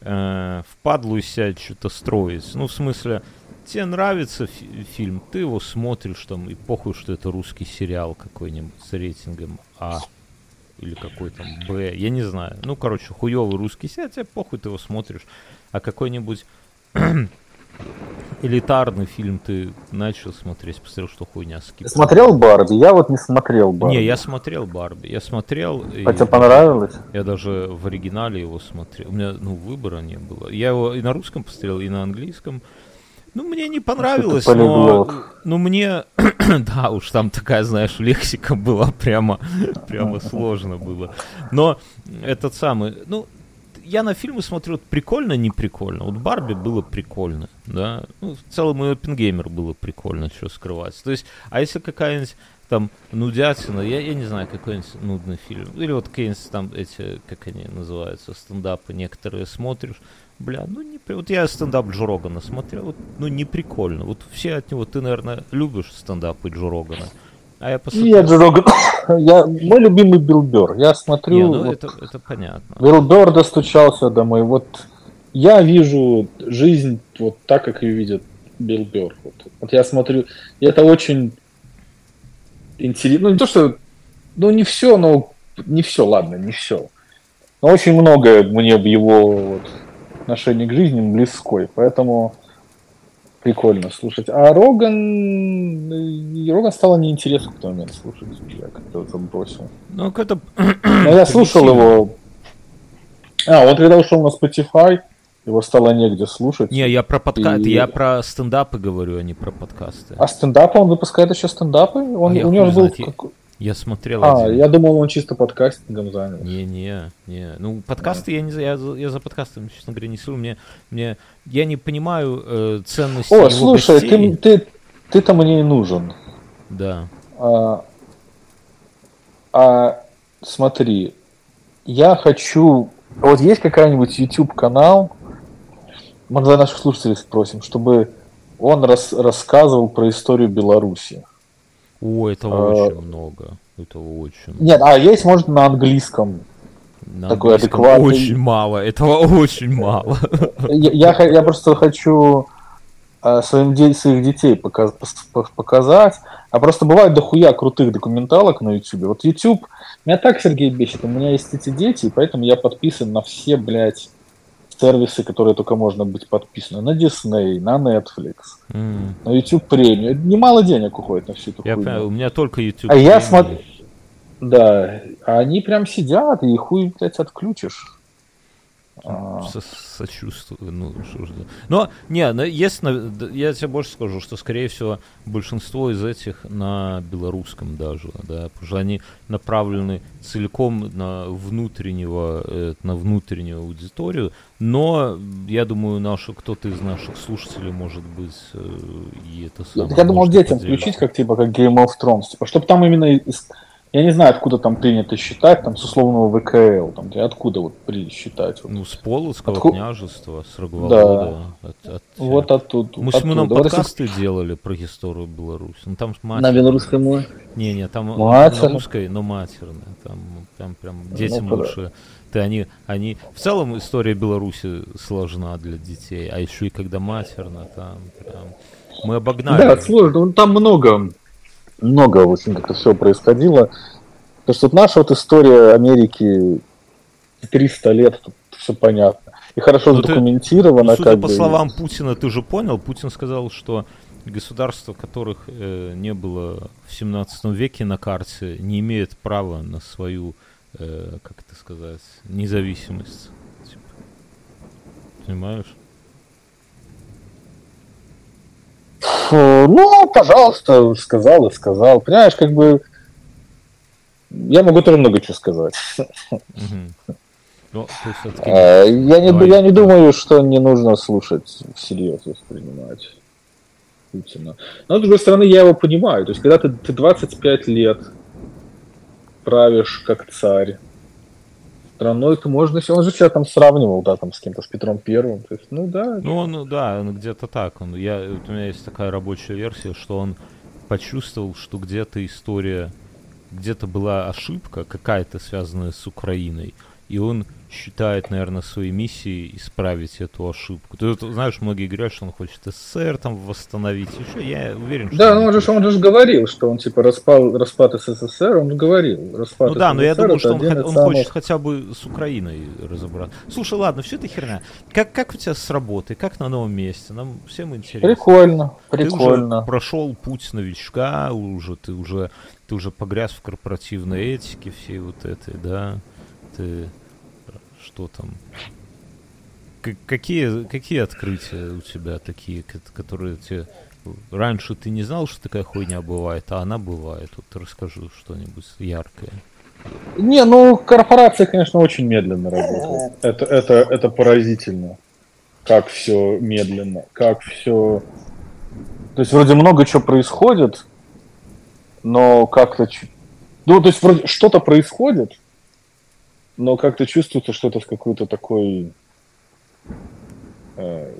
[SPEAKER 2] э, впадлу себя что-то строить. Ну, в смысле, тебе нравится фи- фильм, ты его смотришь там, и похуй, что это русский сериал какой-нибудь с рейтингом А или какой там Б, я не знаю. Ну, короче, хуёвый русский сериал, тебе похуй, ты его смотришь. А какой-нибудь *clears throat* элитарный фильм ты начал смотреть, посмотрел, что хуйня скип.
[SPEAKER 1] Смотрел Барби? Я вот не смотрел Барби.
[SPEAKER 2] Не, я смотрел Барби. Я смотрел.
[SPEAKER 1] А тебе понравилось?
[SPEAKER 2] Я даже в оригинале его смотрел. У меня, ну, выбора не было. Я его и на русском посмотрел, и на английском. Ну, мне не понравилось, но,
[SPEAKER 1] полиглот.
[SPEAKER 2] ну, мне, *clears throat* да, уж там такая, знаешь, лексика была прямо, прямо сложно было. Но этот самый, ну, я на фильмы смотрю, вот прикольно, не прикольно. Вот Барби было прикольно, да. Ну, в целом и Оппенгеймер было прикольно, что скрывать. То есть, а если какая-нибудь там нудятина, я, я не знаю, какой-нибудь нудный фильм. Или вот какие-нибудь там эти, как они называются, стендапы некоторые смотришь, бля, ну не при- Вот я стендап Джо Рогана смотрел, вот, ну не прикольно. Вот все от него, ты, наверное, любишь стендапы Джо Рогана. А я посмотрел.
[SPEAKER 1] Я Джо Роган. *coughs* Я, мой любимый Билл Бёрр. Я смотрю,
[SPEAKER 2] Не, ну
[SPEAKER 1] вот
[SPEAKER 2] это, это понятно.
[SPEAKER 1] Билл Бёрр достучался до моей. Вот я вижу жизнь вот так, как ее видит Билл Бёрр. Вот, вот я смотрю, и это очень интересно. Ну, не то, что... Ну, не все, но... Не все, ладно, не все. Но очень многое мне в его вот, отношении к жизни близкой. Поэтому прикольно слушать. А Роган... Роган стало неинтересно в тот момент слушать. Я как-то забросил.
[SPEAKER 2] Ну, это... *clears throat*
[SPEAKER 1] Но я слушал его. А, он когда ушел на Spotify, его стало негде слушать.
[SPEAKER 2] Не, я про подкасты,
[SPEAKER 1] И-
[SPEAKER 2] я про стендапы говорю, а не про подкасты.
[SPEAKER 1] А стендапы он выпускает еще стендапы? Он,
[SPEAKER 2] А
[SPEAKER 1] у него был.
[SPEAKER 2] знает, я-
[SPEAKER 1] как-
[SPEAKER 2] Я смотрел
[SPEAKER 1] А,
[SPEAKER 2] один.
[SPEAKER 1] я думал, он чисто подкастингом занят.
[SPEAKER 2] Не-не, не. Ну, подкасты я не за- я, за- я за подкастами, честно говоря, не слежу. Мне, мне, я не понимаю э, ценности
[SPEAKER 1] О,
[SPEAKER 2] его
[SPEAKER 1] слушай,
[SPEAKER 2] гостей.
[SPEAKER 1] ты, ты, ты-то мне и нужен.
[SPEAKER 2] Да.
[SPEAKER 1] А, а смотри, я хочу... Вот есть какая-нибудь YouTube-канал, мы за наших слушателей спросим, чтобы он рас, рассказывал про историю Беларуси.
[SPEAKER 2] О, этого а, очень много. Этого очень
[SPEAKER 1] Нет, а есть, может, на английском.
[SPEAKER 2] На такой адекватный. Очень мало, этого очень мало.
[SPEAKER 1] Я, я, я просто хочу а, своим де- своих детей показ, показать. А просто бывает дохуя крутых документалок на YouTube. Вот YouTube, меня так Сергей бесит, у меня есть эти дети, и поэтому я подписан на все, блядь, сервисы, которые только можно быть подписаны. На Disney, на Netflix, mm. на YouTube премию. Немало денег уходит на всю эту
[SPEAKER 2] я хуйню. У меня только YouTube
[SPEAKER 1] А я смотрю... Да, они прям сидят, и хуй, блядь, отключишь.
[SPEAKER 2] А. Со сочувствую, ну что. Но, не, есть, я тебе больше скажу, что, скорее всего, большинство из этих на белорусском даже, да, потому что они направлены целиком на внутреннего, э, на внутреннюю аудиторию, но, я думаю, нашу, кто-то из наших слушателей, может быть, э, и это самое...
[SPEAKER 1] Я думал детям включить, как, типа, как Game of Thrones, типа, чтобы там именно я не знаю, откуда там принято считать, там, с условного ВКЛ, там, откуда вот при считать? Вот.
[SPEAKER 2] Ну, с Полоцкого Отку... княжества, с Роговолода.
[SPEAKER 1] Да. От, от... Вот оттуда.
[SPEAKER 2] Мы с Симоном подкасты вот, делали про историю Беларуси. Ну, там
[SPEAKER 1] матер... На белорусской мове?
[SPEAKER 2] Не, не, там Матер. на русской, но матерная. Там, там прям детям ну, лучше. Ты, они, они... В целом история Беларуси сложна для детей, а еще и когда матерно, там прям... Мы обогнали.
[SPEAKER 1] Да, сложно. Там много много очень как-то все происходило. То что вот наша вот история Америки 300 лет, тут все понятно. И хорошо ну, задокументировано.
[SPEAKER 2] Ты, судя по бы, словам Путина, ты же понял, Путин сказал, что государства, которых э, не было в 17 веке на карте, не имеет права на свою, э, как это сказать, независимость. Типа. Понимаешь?
[SPEAKER 1] Ну, пожалуйста, сказал и сказал. Понимаешь, как бы я могу тоже много чего сказать. Ну, а, я, не, я не думаю, что не нужно слушать всерьез воспринимать Путина. Но, с другой стороны, я его понимаю. То есть, когда ты, ты 25 лет правишь как царь, страной, то можно... Он же себя там сравнивал, да, там с кем-то, с Петром Первым. То есть, ну да.
[SPEAKER 2] Ну, он, да, он где-то так. Он, я, вот у меня есть такая рабочая версия, что он почувствовал, что где-то история, где-то была ошибка какая-то связанная с Украиной, и он считает, наверное, своей миссией исправить эту ошибку. Ты знаешь, многие говорят, что он хочет СССР там восстановить. Еще я уверен,
[SPEAKER 1] что... Да, ну он же, он же говорил, что он типа распал, распад СССР, он говорил. Распад
[SPEAKER 2] ну да, СССР, но я думаю, что он, он самых... хочет хотя бы с Украиной разобраться. Слушай, ладно, все это херня. Как, как у тебя с работой? Как на новом месте? Нам всем интересно.
[SPEAKER 1] Прикольно, прикольно.
[SPEAKER 2] Ты уже прошел путь новичка, уже ты уже ты уже погряз в корпоративной этике всей вот этой, да? Ты что там? какие, какие открытия у тебя такие, которые тебе... Раньше ты не знал, что такая хуйня бывает, а она бывает. Вот расскажи что-нибудь яркое.
[SPEAKER 1] Не, ну корпорация, конечно, очень медленно работает. Это, это, это поразительно. Как все медленно, как все. То есть вроде много чего происходит, но как-то. Ну, то есть вроде что-то происходит, но как-то чувствуется, что это с какой-то такой... Э,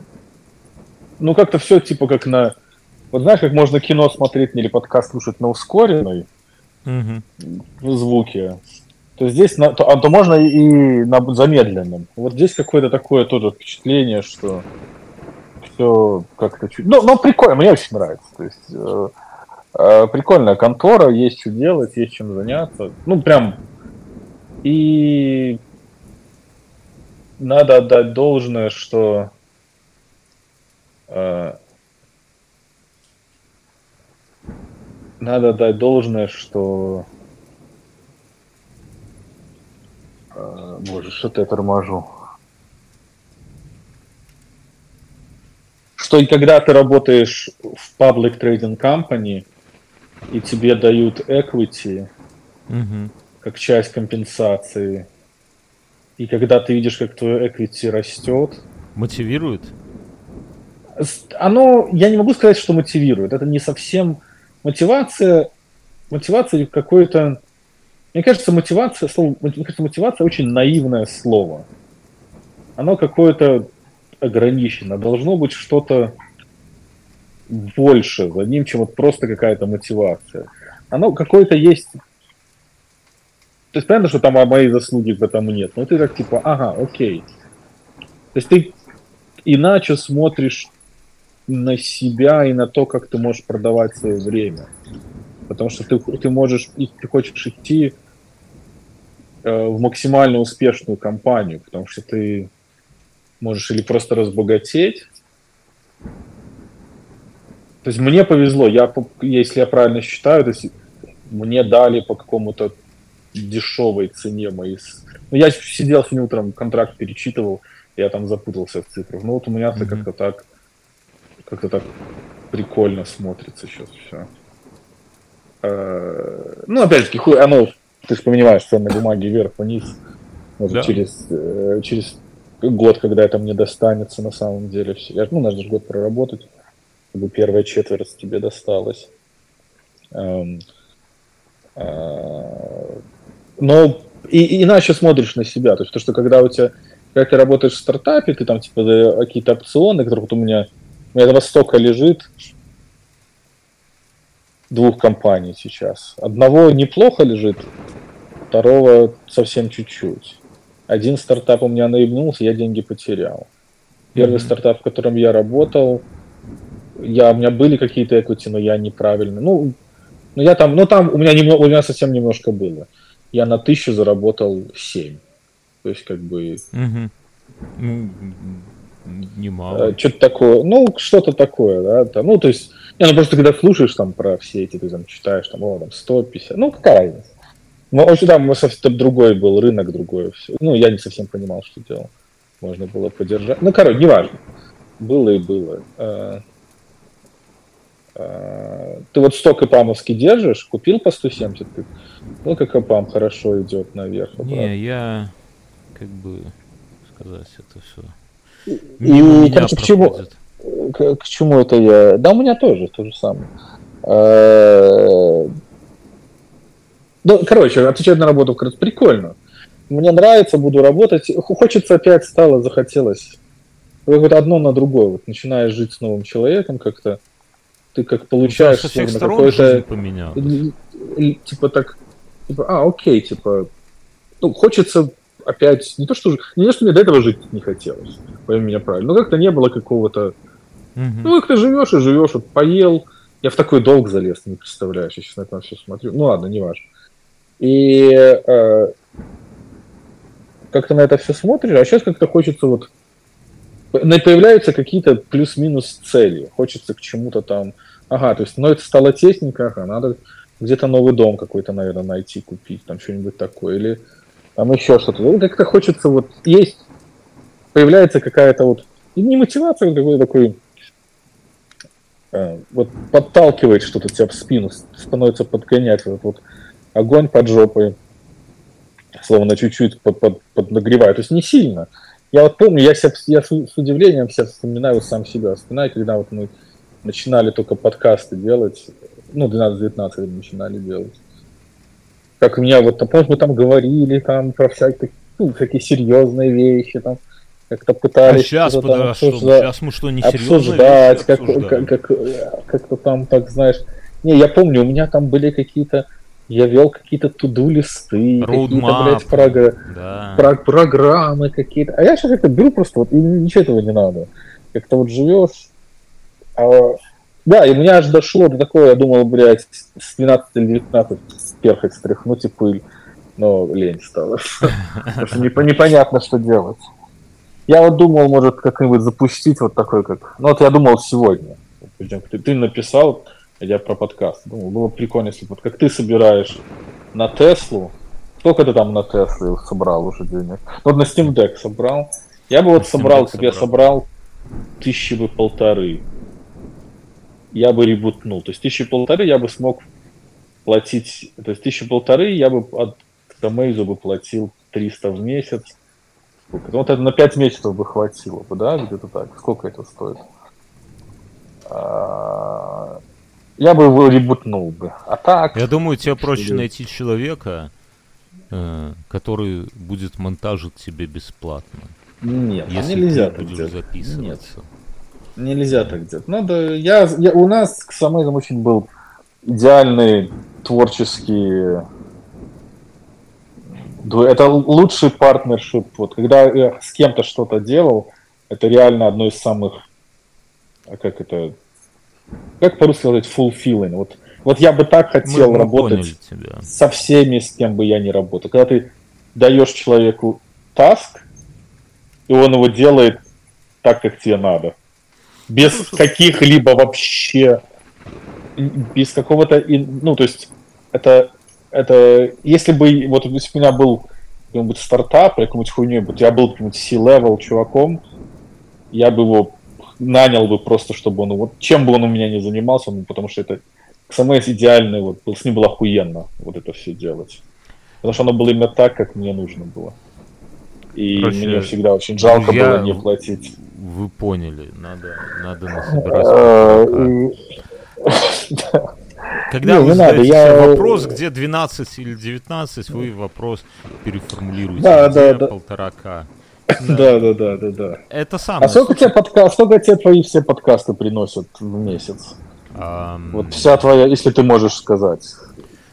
[SPEAKER 1] ну, как-то все типа как на... Вот знаешь, как можно кино смотреть или подкаст слушать на ускоренной
[SPEAKER 2] угу.
[SPEAKER 1] звуке, то здесь на, то, а то можно и на замедленном. Вот здесь какое-то такое тоже впечатление, что все как-то чуть... Ну, но прикольно, мне очень нравится. То есть э, э, прикольная контора, есть что делать, есть чем заняться. Ну, прям и надо отдать должное, что э, надо отдать должное, что э, боже, что-то я торможу. Что и когда ты работаешь в public trading company и тебе дают equity,
[SPEAKER 2] угу
[SPEAKER 1] как часть компенсации. И когда ты видишь, как твой equity растет...
[SPEAKER 2] Мотивирует?
[SPEAKER 1] Оно, я не могу сказать, что мотивирует. Это не совсем мотивация. Мотивация какой-то... Мне кажется, мотивация, слово, мне кажется, мотивация очень наивное слово. Оно какое-то ограничено. Должно быть что-то больше за ним, чем вот просто какая-то мотивация. Оно какое-то есть... То есть понятно, что там моей заслуги в этом нет, но ты так типа, ага, окей. То есть ты иначе смотришь на себя и на то, как ты можешь продавать свое время. Потому что ты, ты можешь, ты хочешь идти э, в максимально успешную компанию, потому что ты можешь или просто разбогатеть. То есть мне повезло, я, если я правильно считаю, то есть мне дали по какому-то дешевой цене мои... Ну, я сидел сегодня утром, контракт перечитывал, я там запутался в цифрах. Ну, вот у меня-то mm-hmm. как-то так, как-то так прикольно смотрится сейчас все. Э, ну, опять же, хуй, оно, ты же понимаешь, ценной бумаги вверх-вниз. Может, да. через, э, через год, когда это мне достанется на самом деле. Все. Ну, надо же год проработать, чтобы первая четверть тебе досталась. Эм, э, но и, иначе смотришь на себя. То есть то, что когда у тебя, когда ты работаешь в стартапе, ты там типа какие-то опционы, которые вот у меня, у меня этого столько лежит, двух компаний сейчас. Одного неплохо лежит, второго совсем чуть-чуть. Один стартап у меня наебнулся, я деньги потерял. Первый mm-hmm. стартап, в котором я работал, я, у меня были какие-то equity, но я неправильно. Ну, ну я там, ну там у меня, немного, у меня совсем немножко было. Я на тысячу заработал 7. То есть как бы...
[SPEAKER 2] Mm-hmm. Ну, немало.
[SPEAKER 1] Э, что-то такое, ну, что-то такое, да, там, ну, то есть, не, ну, просто когда слушаешь там про все эти, ты там читаешь, там, о, там, 150, ну, какая разница. Ну, очень, да, мы совсем другой был, рынок другой, все. Ну, я не совсем понимал, что делал. Можно было поддержать. Ну, короче, неважно. Было и было. А, ты вот сток ипамовский держишь, купил по 170, ты, ну, как ипам хорошо идет наверх.
[SPEAKER 2] Не, я, как бы, сказать, это все.
[SPEAKER 1] И, короче, к чему, к, к чему это я? Да, у меня тоже то же самое. А, ну, короче, отвечать на работу, как прикольно. Мне нравится, буду работать. Хочется опять стало, захотелось. Вот одно на другое. Вот начинаешь жить с новым человеком как-то. Ты как получаешь
[SPEAKER 2] ну, словно какой-то...
[SPEAKER 1] Типа так... Типа, а, окей, типа... Ну, хочется опять... Не то, что... Не то, что мне до этого жить не хотелось. Пойми меня правильно. Но как-то не было какого-то... Угу. Ну, как ты живешь и живешь. Вот поел. Я в такой долг залез, не представляешь. Я сейчас на это все смотрю. Ну ладно, не важно. И э, как-то на это все смотришь, а сейчас как-то хочется вот... Появляются какие-то плюс-минус цели. Хочется к чему-то там... Ага, то есть, ну, это стало тесненько, ага, надо где-то новый дом какой-то, наверное, найти, купить, там что-нибудь такое, или там еще что-то. Ну, как-то хочется вот... Есть... Появляется какая-то вот... Не мотивация, а какой-то такой э, вот подталкивает что-то тебя в спину, становится подгонять вот, вот огонь под жопой, словно чуть-чуть под, под, поднагреваю, то есть не сильно. Я вот помню, я, себя, я с, с удивлением себя вспоминаю сам себя, вспоминаю, когда вот мы начинали только подкасты делать, ну, 12-19 начинали делать. Как у меня вот, помнишь, мы там говорили там про всякие, ну, всякие серьезные вещи, там, как-то пытались... А
[SPEAKER 2] сейчас,
[SPEAKER 1] там,
[SPEAKER 2] подо, что, сейчас мы что, не
[SPEAKER 1] обсуждать, как, как, как, как-то там, так, знаешь... Не, я помню, у меня там были какие-то я вел какие-то туду-листы, какие-то, блядь, прог... да. про программы какие-то. А я сейчас это беру просто, вот, и ничего этого не надо. Как-то вот живешь. А... Да, и у меня аж дошло до такого, я думал, блядь, с 12 или 19 перхоть стряхнуть и пыль. Но лень. Потому что непонятно, что делать. Я вот думал, может, как-нибудь запустить вот такой, как... Ну, вот я думал сегодня. Ты написал, я про подкаст. Думал, было прикольно, если вот как ты собираешь на Теслу, сколько ты там на Тесле собрал уже денег? Ну, вот на Steam Deck собрал. Я бы вот собрал, как я собрал тысячи бы полторы. Я бы ребутнул. То есть тысячи полторы я бы смог платить, то есть тысячи полторы я бы от Амейзу бы платил 300 в месяц. Ну, вот это на 5 месяцев бы хватило бы, да, где-то так. Сколько это стоит? А, я бы его ребутнул бы. А так...
[SPEAKER 2] Я думаю, тебе проще найти человека, э, который будет монтажить тебе бесплатно.
[SPEAKER 1] Нет,
[SPEAKER 2] Если
[SPEAKER 1] нельзя
[SPEAKER 2] ты
[SPEAKER 1] так
[SPEAKER 2] будешь
[SPEAKER 1] делать.
[SPEAKER 2] записываться.
[SPEAKER 1] Нельзя так делать. Надо. Я, я у нас с Самойлом очень был идеальный творческий. Это лучший партнершип. Вот когда я с кем-то что-то делал, это реально одно из самых. А как это? Как по-русски сказать fulfilling? Вот, вот я бы так
[SPEAKER 2] Мы,
[SPEAKER 1] хотел
[SPEAKER 2] мы
[SPEAKER 1] работать
[SPEAKER 2] поняли тебя.
[SPEAKER 1] со всеми, с кем бы я ни работал. Когда ты даешь человеку таск, и он его делает так, как тебе надо. Без каких-либо вообще, без какого-то, ну, то есть, это, это, если бы, вот, если бы у меня был какой-нибудь стартап или какой-нибудь хуйней, я был каким-нибудь C-level чуваком, я бы его нанял бы просто, чтобы он, вот, чем бы он у меня не занимался, ну, потому что это XMS идеальный, вот, был- с ним было охуенно вот это все делать. Потому что оно было именно так, как мне нужно было. И
[SPEAKER 2] Короче,
[SPEAKER 1] мне всегда очень жалко
[SPEAKER 2] друзья,
[SPEAKER 1] было не платить.
[SPEAKER 2] Вы поняли, надо, надо насобирать. *laughs* *laughs*
[SPEAKER 1] Да.
[SPEAKER 2] Когда
[SPEAKER 1] Не,
[SPEAKER 2] вы
[SPEAKER 1] не надо,
[SPEAKER 2] задаете
[SPEAKER 1] я-
[SPEAKER 2] себе вопрос, где 12 или 19, вы вопрос переформулируете.
[SPEAKER 1] Да,
[SPEAKER 2] где
[SPEAKER 1] да, да.
[SPEAKER 2] полтора К.
[SPEAKER 1] Да, да, да, да, да.
[SPEAKER 2] Это самое.
[SPEAKER 1] А сколько тебе подка... сколько тебе твои все подкасты приносят в месяц? Вот вся твоя, если ты можешь сказать.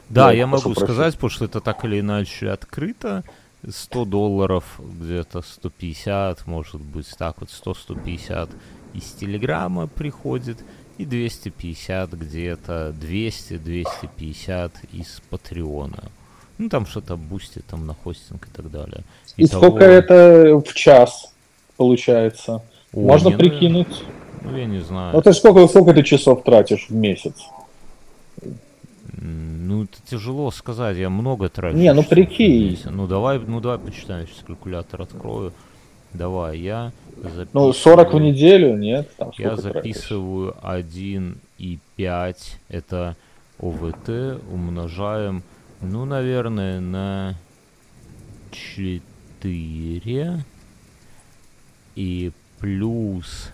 [SPEAKER 2] Да, я могу сказать, потому что это так или иначе открыто. 100 долларов, где-то 150, может быть, так вот 100-150 из Телеграма приходит, и 250 где-то, 200-250 из Патреона. Ну, там что-то бустит, там на хостинг и так далее.
[SPEAKER 1] И
[SPEAKER 2] Итого-
[SPEAKER 1] сколько это в час получается?
[SPEAKER 2] Ой,
[SPEAKER 1] Можно
[SPEAKER 2] не, ну,
[SPEAKER 1] прикинуть?
[SPEAKER 2] Ну, я не знаю.
[SPEAKER 1] Ну ты сколько, сколько ты часов тратишь в месяц?
[SPEAKER 2] Ну, это тяжело сказать, я много трачу.
[SPEAKER 1] Не, ну прикинь.
[SPEAKER 2] Ну, давай, ну, давай почитаем, сейчас калькулятор открою. Давай, я записываю...
[SPEAKER 1] Ну, 40 в неделю, нет? Там
[SPEAKER 2] Я записываю 1,5, это ОВТ, умножаем, ну, наверное, на 4. И плюс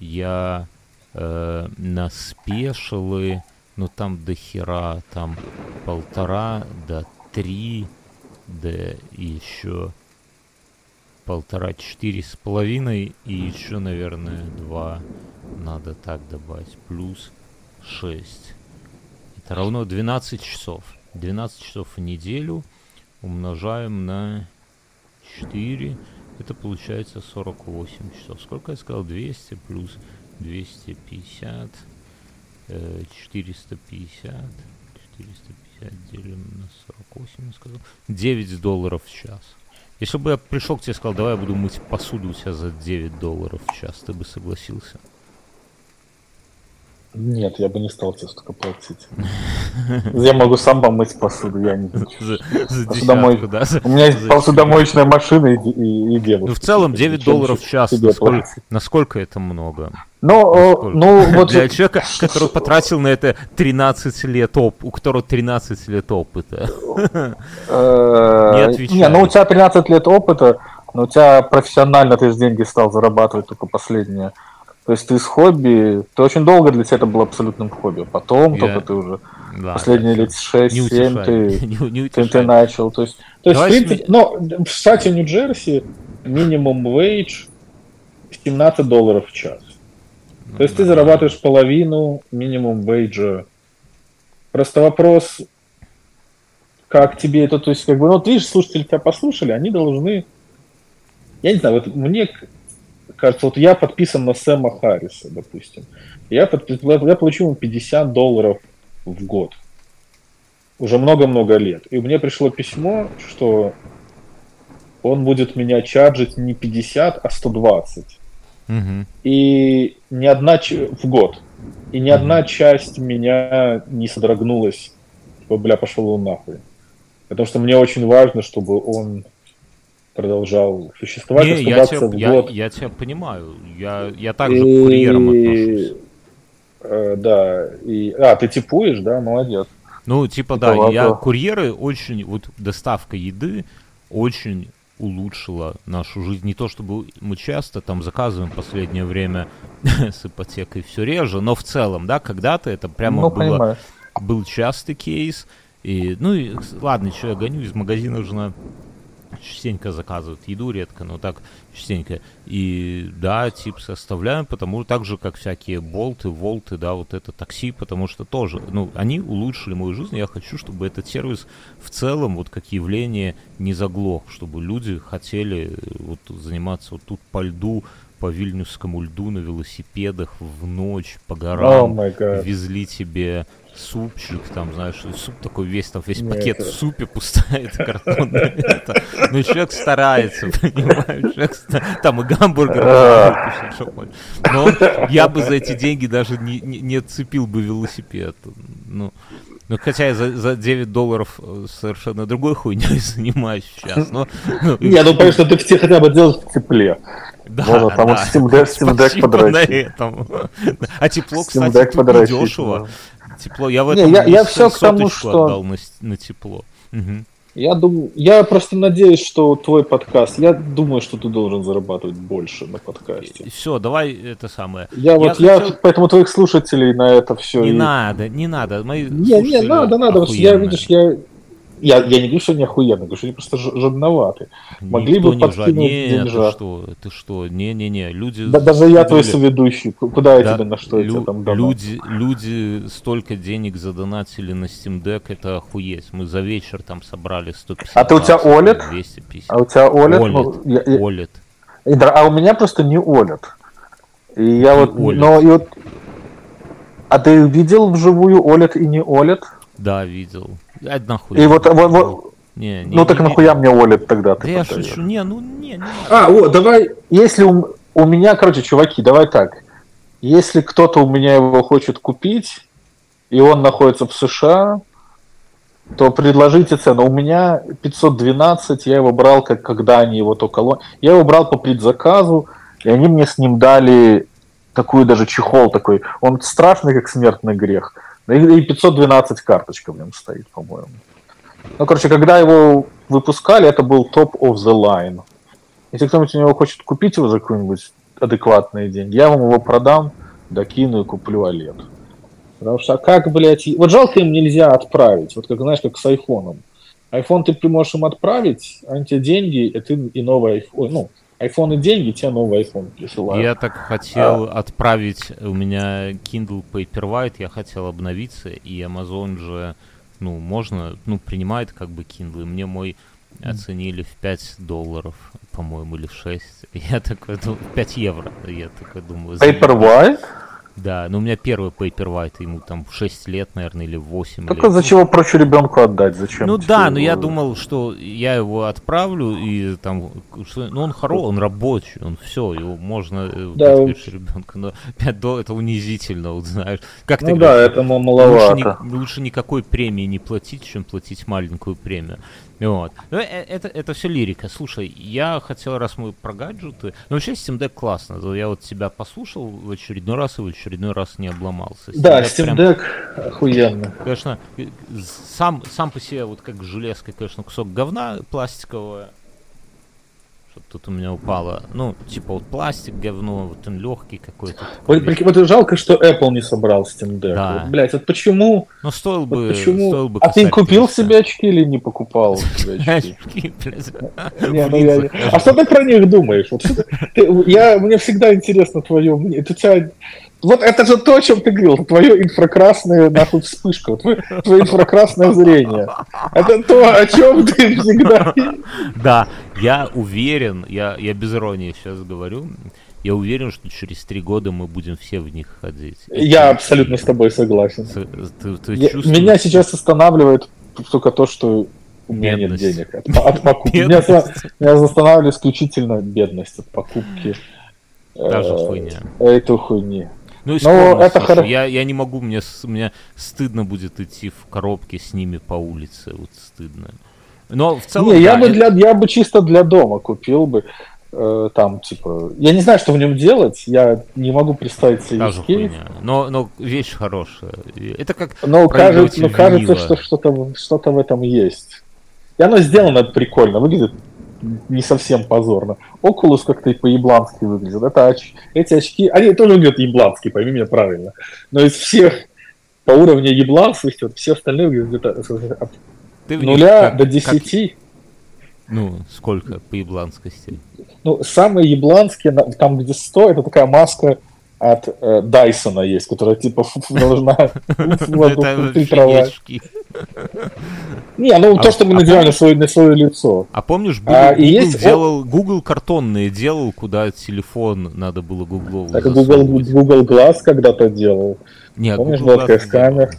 [SPEAKER 2] я э, на спешилы, ну, там до хера, там полтора до три, да еще полтора, четыре с половиной и еще, наверное, два надо так добавить, плюс 6. Это равно 12 часов. 12 часов в неделю умножаем на 4. Это получается 48 часов. Сколько я сказал? 200 плюс 250. э, 450. 450 делим на 48, я сказал. 9 долларов в час. Если бы я пришел к тебе и сказал, давай я буду мыть посуду у тебя за 9 долларов в час, ты бы согласился?
[SPEAKER 1] Нет, я бы не стал тебе столько платить. Я могу сам помыть посуду, я не... *laughs*
[SPEAKER 2] За, за
[SPEAKER 1] Посудомой-
[SPEAKER 2] десятку, да?
[SPEAKER 1] У меня есть
[SPEAKER 2] за
[SPEAKER 1] посудомоечная машина и, и, и девушка.
[SPEAKER 2] Ну, в целом 9
[SPEAKER 1] Зачем
[SPEAKER 2] долларов в час. Насколько, это много?
[SPEAKER 1] Ну, э,
[SPEAKER 2] Сколько?
[SPEAKER 1] ну вот...
[SPEAKER 2] Для человека, *laughs* который потратил на это 13 лет оп, у которого 13 лет опыта.
[SPEAKER 1] э,
[SPEAKER 2] Не отвечай.
[SPEAKER 1] Не, ну у тебя 13 лет опыта, но у тебя профессионально ты деньги стал зарабатывать только последние. То есть ты с хобби, ты очень долго для тебя это было абсолютным хобби. Потом
[SPEAKER 2] Я-
[SPEAKER 1] только ты уже
[SPEAKER 2] Да,
[SPEAKER 1] последние лет
[SPEAKER 2] не
[SPEAKER 1] 6-7
[SPEAKER 2] утешай.
[SPEAKER 1] ты, *laughs*
[SPEAKER 2] Не- не
[SPEAKER 1] ты, ты начал. То есть, то есть в принципе, но в штате Нью-Джерси минимум wage 17 долларов в час. То есть ты
[SPEAKER 2] Ну, Да.
[SPEAKER 1] зарабатываешь половину минимум вейджа. Просто вопрос, как тебе это, то есть, как бы, ну, вот видишь, слушатели тебя послушали, они должны, я не знаю, вот мне кажется, вот я подписан на Сэма Харриса, допустим, я, подпи- я получил ему 50 долларов в год, уже много-много лет, и мне пришло письмо, что он будет меня чарджить не 50, а 120
[SPEAKER 2] Мгм.
[SPEAKER 1] и ни одна в год. И ни
[SPEAKER 2] Мгм.
[SPEAKER 1] одна часть меня не содрогнулась, типа, бля, пошел он нахуй. Потому что мне очень важно, чтобы он продолжал существовать,
[SPEAKER 2] Не, я
[SPEAKER 1] 120
[SPEAKER 2] тебя,
[SPEAKER 1] в
[SPEAKER 2] я,
[SPEAKER 1] год.
[SPEAKER 2] я тебя понимаю. Я, я также к курьерам отношусь.
[SPEAKER 1] э, да, и... А, ты типуешь, да? Молодец.
[SPEAKER 2] Ну, типа,
[SPEAKER 1] Типа,
[SPEAKER 2] да,
[SPEAKER 1] ладно.
[SPEAKER 2] я курьеры очень, вот доставка еды очень улучшила нашу жизнь. Не то чтобы мы часто там заказываем в последнее время *laughs* с ипотекой все реже, но в целом, да, когда-то это прямо
[SPEAKER 1] ну,
[SPEAKER 2] было,
[SPEAKER 1] понимаю.
[SPEAKER 2] был частый кейс. И, ну и ладно, что я гоню, из магазина жена частенько заказывают еду редко, но так частенько. И да, тип составляем, потому так же, как всякие болты, волты, да, вот это такси, потому что тоже, ну, они улучшили мою жизнь, я хочу, чтобы этот сервис в целом, вот как явление, не заглох, чтобы люди хотели вот заниматься вот тут по льду, по вильнюсскому льду на велосипедах в ночь по горам,
[SPEAKER 1] oh
[SPEAKER 2] везли тебе супчик, там, знаешь, суп такой весь, там весь пакет в супе пустая, *laughs* картонная. Ну, человек старается, *laughs* понимаешь, человек, там и гамбургер, но я бы за эти деньги даже не, не, не отцепил бы велосипед. Ну, ну, хотя я за, за 9 долларов э, совершенно другой хуйней *laughs* занимаюсь сейчас. Но,
[SPEAKER 1] ну, не, ну, конечно, ты все хотя бы делаешь в тепле.
[SPEAKER 2] Да, Можно там да. Steam Deck, Steam Deck подрочить. А тепло, кстати, тут дешево тепло. Я в этом
[SPEAKER 1] не, я, я все к тому, что...
[SPEAKER 2] отдал на, на тепло. Угу.
[SPEAKER 1] Я думаю, я просто надеюсь, что твой подкаст, я думаю, что ты должен зарабатывать больше на подкасте.
[SPEAKER 2] Все, давай это самое.
[SPEAKER 1] Я, я вот, хотел... я, поэтому твоих слушателей на это все.
[SPEAKER 2] Не и... надо, не надо. Мои
[SPEAKER 1] не, не, надо, надо. Я, видишь, я, я, я не говорю, что они охуенно, говорю, что они просто жадноваты. Могли Никто бы подкинуть не
[SPEAKER 2] деньжат. Ты что, ты что, не-не-не, люди...
[SPEAKER 1] Да, даже я твой соведущий, куда я да, тебе на что лю- там
[SPEAKER 2] донат? люди, люди столько денег задонатили на Steam Deck, это охуеть. Мы за вечер там собрали 150
[SPEAKER 1] А ты у тебя OLED?
[SPEAKER 2] 250.
[SPEAKER 1] А у тебя OLED?
[SPEAKER 2] OLED, ну, я, я... OLED.
[SPEAKER 1] А у меня просто не OLED. И я и вот, OLED. но и вот... А ты видел вживую OLED и не OLED?
[SPEAKER 2] Да, видел.
[SPEAKER 1] А нахуй. И вот, вот, вот не, не, ну так не, нахуя не... мне Олит тогда?
[SPEAKER 2] Да я шучу, не, ну не, не.
[SPEAKER 1] А, о, давай, если у, у меня, короче, чуваки, давай так. Если кто-то у меня его хочет купить, и он находится в США, то предложите цену. У меня 512, я его брал, как когда они его только... Я его брал по предзаказу, и они мне с ним дали такую даже чехол такой. Он страшный, как смертный грех. И 512 карточка в нем стоит, по-моему. Ну, короче, когда его выпускали, это был топ of the line. Если кто-нибудь у него хочет купить его за какие-нибудь адекватные деньги, я вам его продам, докину и куплю OLED. Потому что как, блядь, вот жалко им нельзя отправить, вот как, знаешь, как с айфоном. Айфон ты можешь им отправить, а те деньги, и ты и новый айфон, ну, iPhone и деньги, тебе новый iPhone присылают.
[SPEAKER 2] Я так хотел а... отправить, у меня Kindle Paperwhite, я хотел обновиться, и Amazon же, ну, можно, ну, принимает как бы Kindle, мне мой оценили в 5 долларов, по-моему, или в 6. *laughs* Я такой, ну, 5 евро, я такой думаю.
[SPEAKER 1] Paperwhite?
[SPEAKER 2] Да, но у меня первый Paperwhite, ему там 6 лет, наверное, или 8
[SPEAKER 1] Только лет. зачем проще ребенку отдать? Зачем?
[SPEAKER 2] Ну да, его... но я думал, что я его отправлю, и там, что, ну он хороший, он рабочий, он все, его можно э, да. ребенку, но 5 долларов это унизительно, вот знаешь. Как
[SPEAKER 1] ну ты да, говоришь, это маловато.
[SPEAKER 2] Лучше, ни, лучше никакой премии не платить, чем платить маленькую премию. Вот. Но ну, э, это, это все лирика. Слушай, я хотел, раз мы про гаджеты... Ну, вообще, Steam Deck классно. Я вот тебя послушал в очередной раз и в очередной раз не обломался.
[SPEAKER 1] Steam да, Deck Steam прям... Deck охуенно.
[SPEAKER 2] Конечно, э, сам, сам по себе, вот как железка, конечно, кусок говна пластикового тут у меня упало. Ну, типа вот пластик, говно, вот он легкий какой-то.
[SPEAKER 1] Вот, вот жалко, что Apple не собрал Steam Deck. Да. Вот, блядь, вот почему?
[SPEAKER 2] Ну, стоил бы, вот почему? Стоил бы
[SPEAKER 1] а ты купил себе очки или не покупал *laughs* себе очки? Ну а что ты про них думаешь? Я, мне всегда интересно твое мнение. Тебя вот это же то, о чем ты говорил, твое инфракрасное, нахуй, вспышка, твое, твое инфракрасное зрение. Это то, о чем ты всегда... *laughs*
[SPEAKER 2] Да, я уверен, я, я без иронии сейчас говорю, я уверен, что через три года мы будем все в них ходить.
[SPEAKER 1] Я абсолютно с тобой согласен. Ты, ты я, чувствуешь... Меня сейчас останавливает только то, что у меня бедность. нет денег от, от покупки. *laughs* Меня, меня останавливает исключительно бедность от покупки.
[SPEAKER 2] Даже э, хуйня.
[SPEAKER 1] Эту хуйни.
[SPEAKER 2] Ну, и скромно, это хорошо. Я, я не могу, мне, мне стыдно будет идти в коробке с ними по улице, вот стыдно. Но в целом...
[SPEAKER 1] Не, да, я, бы для, я бы чисто для дома купил бы. Э, там, типа... Я не знаю, что в нем делать, я не могу представить себе
[SPEAKER 2] Даже Но, но вещь хорошая. Это как...
[SPEAKER 1] Но, кажется, но кажется, что что-то что в этом есть. И оно сделано прикольно, выглядит не совсем позорно. Oculus как-то и по-еблански выглядит. Это оч... Эти очки, они тоже выглядят еблански, пойми меня правильно. Но из всех по уровню ебланствости, вот все остальные где-то от
[SPEAKER 2] Ты
[SPEAKER 1] нуля
[SPEAKER 2] как-
[SPEAKER 1] до
[SPEAKER 2] как-
[SPEAKER 1] 10.
[SPEAKER 2] ну, сколько по ебланскости?
[SPEAKER 1] Ну, самые ебланские, там где 100, это такая маска от э, Дайсона есть, которая типа должна *laughs* фильтровать. *laughs* Не, ну
[SPEAKER 2] А-
[SPEAKER 1] то, что мы
[SPEAKER 2] а
[SPEAKER 1] надеваем на свое, лицо.
[SPEAKER 2] А помнишь, Google,
[SPEAKER 1] А,
[SPEAKER 2] Google делал, Google картонные делал, куда телефон надо было гугловый
[SPEAKER 1] Так Google. Google Glass когда-то делал.
[SPEAKER 2] Не,
[SPEAKER 1] Помнишь,
[SPEAKER 2] Google
[SPEAKER 1] была камер?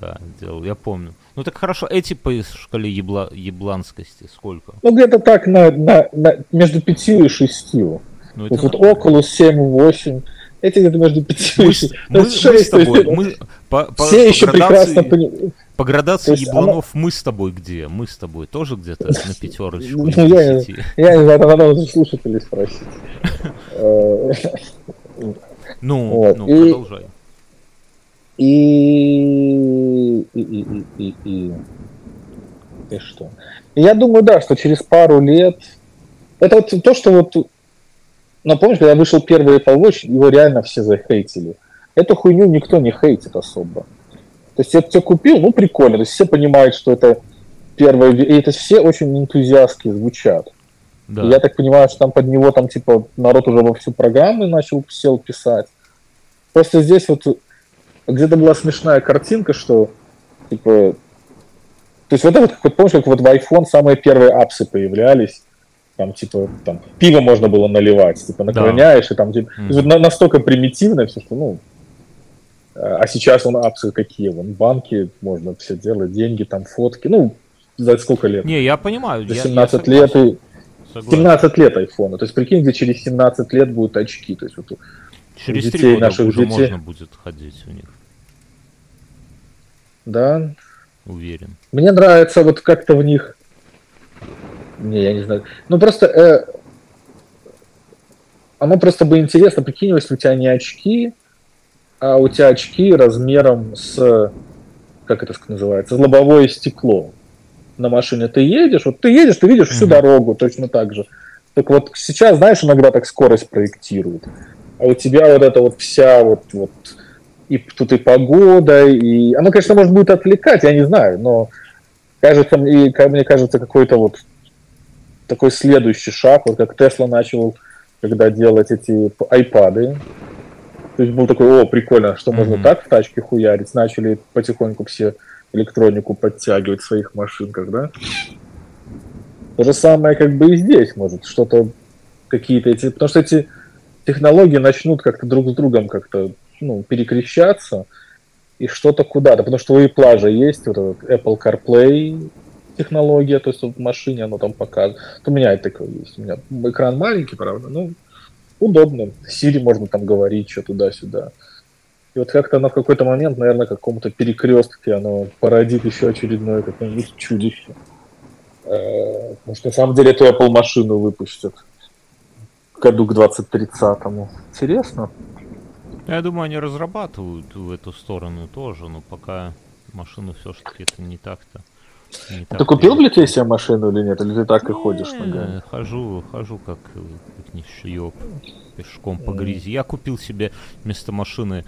[SPEAKER 2] Да, делал, я помню. Ну так хорошо, эти по шкале ебла, ебланскости сколько?
[SPEAKER 1] Ну, где-то так на, на, на- между 5 и 6.
[SPEAKER 2] Ну,
[SPEAKER 1] Вот, вот. Oculus 7-8. Эти где-то между 5 и
[SPEAKER 2] мы,
[SPEAKER 1] 6.
[SPEAKER 2] с- мы- мы с тобой, мы по, по-
[SPEAKER 1] Все
[SPEAKER 2] по
[SPEAKER 1] еще
[SPEAKER 2] градации-
[SPEAKER 1] прекрасно понимают.
[SPEAKER 2] По градации
[SPEAKER 1] есть
[SPEAKER 2] ебланов мы с тобой где? Мы с тобой тоже где-то на пятерочку
[SPEAKER 1] Ну, я-? Я не знаю, надо уже слушателей спросить. *laughs* Э,
[SPEAKER 2] Ну,
[SPEAKER 1] Вот,
[SPEAKER 2] ну,
[SPEAKER 1] и-
[SPEAKER 2] продолжай.
[SPEAKER 1] И... И, и, и, и, и... И что? И я думаю, да, что через пару лет... Это вот то, что вот... Ну, помнишь, когда вышел первый Apple Watch, его реально все захейтили. Эту хуйню никто не хейтит особо. То есть я тебя купил, ну, прикольно. То есть все понимают, что это первое... И это все очень энтузиастски звучат.
[SPEAKER 2] Да.
[SPEAKER 1] Я так понимаю, что там под него там типа народ уже во всю программу начал сел писать. Просто здесь вот где-то была смешная картинка, что типа то есть вот это вот помнишь, как вот в iPhone самые первые апсы появлялись, там типа там пиво можно было наливать, типа наклоняешь и там типа, вот на- настолько примитивно все, что ну а сейчас он апсы какие, вон банки можно все делать, деньги там фотки, ну за сколько лет?
[SPEAKER 2] Не, я понимаю.
[SPEAKER 1] За
[SPEAKER 2] я- я
[SPEAKER 1] 17 лет и
[SPEAKER 2] согласен.
[SPEAKER 1] 17 лет айфона. То есть прикинь, где через 17 лет будут очки. То есть вот
[SPEAKER 2] Через
[SPEAKER 1] детей
[SPEAKER 2] три года
[SPEAKER 1] наших
[SPEAKER 2] уже
[SPEAKER 1] детей.
[SPEAKER 2] можно будет ходить у них,
[SPEAKER 1] да.
[SPEAKER 2] уверен.
[SPEAKER 1] Мне нравится вот как-то в них. Не, я не знаю. Ну просто э, оно просто бы интересно, прикинь, если у тебя не очки, а у тебя очки размером с как это называется, с лобовое стекло на машине. Ты едешь, вот ты едешь, ты видишь всю
[SPEAKER 2] Мгм.
[SPEAKER 1] дорогу точно так же. Так вот сейчас, знаешь, иногда так скорость проектируют. А у тебя вот эта вот вся вот, вот и тут и погода, и оно, конечно, может будет отвлекать, я не знаю, но кажется, ка- мне кажется, какой-то вот такой следующий шаг, вот как Тесла начал, когда делать эти айпады. То есть был такой, о, прикольно, что можно
[SPEAKER 2] Мгм.
[SPEAKER 1] так в тачке хуярить. Начали потихоньку все электронику подтягивать в своих машинках, да? То же самое как бы и здесь, может, что-то какие-то эти... Потому что эти технологии начнут как-то друг с другом как-то ну, перекрещаться и что-то куда-то. Потому что у Apple же есть вот этот Apple CarPlay технология, то есть вот в машине оно там показывает. У меня это такое есть. У меня экран маленький, правда, ну, удобно. Siri можно там говорить, что туда-сюда. И вот как-то оно в какой-то момент, наверное, какому-то перекрестке оно породит еще очередное какое-нибудь чудище. Э, Потому что на самом деле эту Apple машину выпустят году к 2030-му. Интересно.
[SPEAKER 2] Я думаю, они разрабатывают в эту сторону тоже, но пока машину все-таки это не так-то. Не
[SPEAKER 1] Ты купил, блядь, тебе себе машину или нет? Или ты так и ходишь
[SPEAKER 2] Не,
[SPEAKER 1] ногами?
[SPEAKER 2] Хожу, хожу как, как нищеёб, пешком по грязи. Я купил себе вместо машины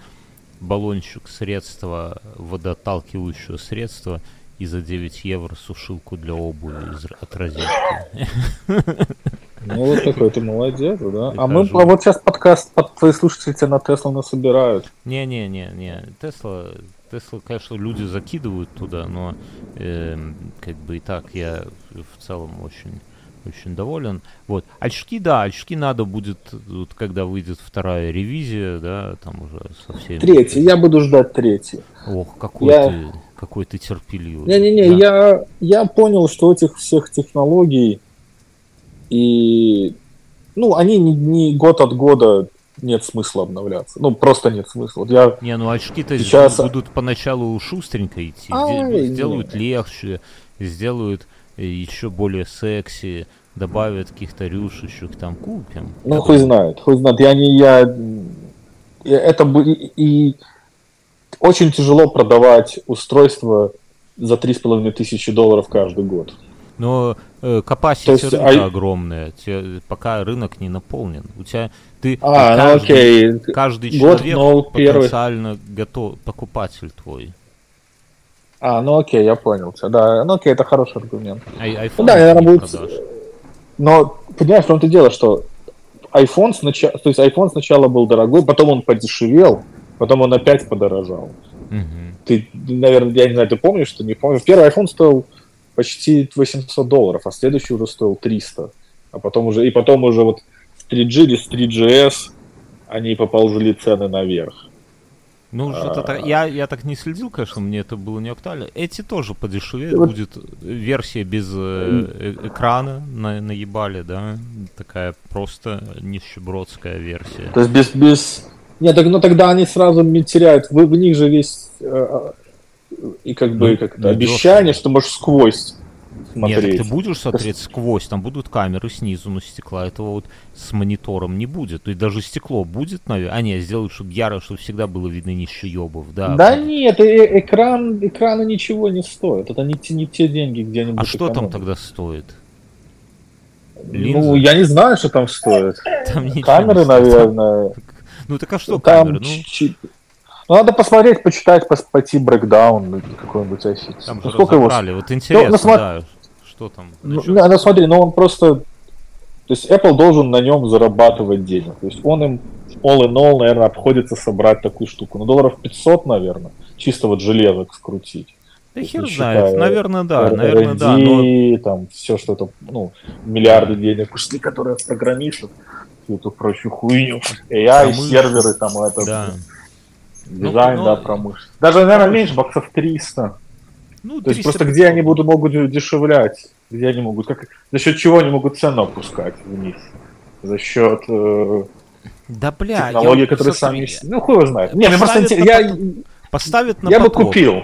[SPEAKER 2] баллончик средства, водоотталкивающего средства, и за 9 евро сушилку для обуви из, от розетки.
[SPEAKER 1] Ну, вот *laughs* такой ты молодец, да? А мы, а вот сейчас подкаст, под твои слушатели тебя на Теслу насобирают.
[SPEAKER 2] Не-не-не-не, Тесла, Тесла, конечно, люди закидывают туда, но эм, как бы и так я в целом очень очень доволен. Вот. Очки, да, очки надо будет, вот, когда выйдет вторая ревизия, да, там уже совсем...
[SPEAKER 1] Третий, я буду ждать третий.
[SPEAKER 2] Ох, какой
[SPEAKER 1] Я-
[SPEAKER 2] ты, какой ты терпеливый.
[SPEAKER 1] Не-не-не,
[SPEAKER 2] Да.
[SPEAKER 1] я, я понял, что этих всех технологий и ну, они не, не год от года нет смысла обновляться. Ну, просто нет смысла. Вот я
[SPEAKER 2] Не, ну очки-то
[SPEAKER 1] Сейчас-
[SPEAKER 2] будут поначалу шустренько идти, де-
[SPEAKER 1] не.
[SPEAKER 2] сделают легче, сделают э, еще более секси, добавят каких-то рюшечек, там купим.
[SPEAKER 1] Ну, хуй знает, хуй знает. Я не, я, это бы и, и очень тяжело продавать устройство за три с половиной тысячи долларов каждый год.
[SPEAKER 2] Но э,
[SPEAKER 1] есть,
[SPEAKER 2] рынка
[SPEAKER 1] а-
[SPEAKER 2] огромная, те- пока рынок не наполнен. У тебя ты
[SPEAKER 1] А, ну
[SPEAKER 2] каждый,
[SPEAKER 1] окей.
[SPEAKER 2] каждый
[SPEAKER 1] Год,
[SPEAKER 2] человек
[SPEAKER 1] но первый.
[SPEAKER 2] потенциально готов, покупатель твой.
[SPEAKER 1] А, ну окей, я понял тебя. Да, ну окей, это хороший аргумент.
[SPEAKER 2] А iPhone
[SPEAKER 1] Ну да, наверное, будет-
[SPEAKER 2] продашь.
[SPEAKER 1] Но, понимаешь, в том-то дело, что iPhone сначала, то есть iPhone сначала был дорогой, потом он подешевел, потом он опять подорожал.
[SPEAKER 2] Мгм.
[SPEAKER 1] Ты, наверное, я не знаю, ты помнишь, что не помнишь. Первый iPhone стоил почти 800 долларов, а следующий уже стоил 300. А потом уже, и потом уже вот с 3G или с 3GS они поползли цены наверх.
[SPEAKER 2] Ну, что-то так- я, я так не следил, конечно, мне это было не актуально. Эти тоже подешевеют,
[SPEAKER 1] Вот-
[SPEAKER 2] будет версия без э, э- экрана на, наебали, да, такая просто нищебродская версия.
[SPEAKER 1] То есть без... без... Нет, так, ну тогда они сразу теряют, в, в них же весь э, и как бы
[SPEAKER 2] Ну,
[SPEAKER 1] как это, обещание, что можешь сквозь
[SPEAKER 2] Нет,
[SPEAKER 1] смотреть.
[SPEAKER 2] так ты будешь смотреть сквозь, там будут камеры снизу, но стекла этого вот с монитором не будет. То есть даже стекло будет, наверное. А, нет, сделают, чтобы яро, чтобы всегда было видно нищеёбов, да.
[SPEAKER 1] Да нет, э- экран, экраны ничего не стоят. Это не, те- не те деньги, где они
[SPEAKER 2] А что там
[SPEAKER 1] экономить.
[SPEAKER 2] тогда стоит?
[SPEAKER 1] Ну,
[SPEAKER 2] Линзы?
[SPEAKER 1] я не знаю, что там стоит.
[SPEAKER 2] Там
[SPEAKER 1] Камеры,
[SPEAKER 2] стоит.
[SPEAKER 1] наверное.
[SPEAKER 2] Ну так а что
[SPEAKER 1] там
[SPEAKER 2] камеры? Ну.
[SPEAKER 1] Ну, надо посмотреть, почитать, пос- пойти брекдаун какой-нибудь офис.
[SPEAKER 2] там
[SPEAKER 1] Ну,
[SPEAKER 2] же
[SPEAKER 1] сколько его.
[SPEAKER 2] Вот интересно,
[SPEAKER 1] ну, смо-
[SPEAKER 2] да, что там?
[SPEAKER 1] Ну, ну, ну, смотри, ну он просто... То есть Apple должен на нем зарабатывать денег. То есть он им all in all, наверное, обходится собрать такую штуку. Ну, долларов 500, наверное. Чисто вот железок скрутить.
[SPEAKER 2] Да хер знает, наверное, да,
[SPEAKER 1] R&D,
[SPEAKER 2] наверное, да. Но
[SPEAKER 1] там все что-то, ну, миллиарды денег ушли, которые от программистов, всю эту прочую хуйню. AI,
[SPEAKER 2] Промышленность.
[SPEAKER 1] серверы, там, это,
[SPEAKER 2] да.
[SPEAKER 1] Дизайн,
[SPEAKER 2] Ну,
[SPEAKER 1] да,
[SPEAKER 2] ну,
[SPEAKER 1] промышленность. Даже, наверное, меньше, баксов 300.
[SPEAKER 2] Ну,
[SPEAKER 1] То есть
[SPEAKER 2] 300
[SPEAKER 1] просто где они будут, могут дешевлять, где они могут, как, за счет чего они могут цену опускать вниз? За счет э,
[SPEAKER 2] Да, бля,
[SPEAKER 1] технологий,
[SPEAKER 2] я-
[SPEAKER 1] которые сами... Ну, хуй его знает. Не, мне просто
[SPEAKER 2] Поставят
[SPEAKER 1] интерес-
[SPEAKER 2] на
[SPEAKER 1] я,
[SPEAKER 2] Поставят на
[SPEAKER 1] я бы
[SPEAKER 2] поток.
[SPEAKER 1] купил.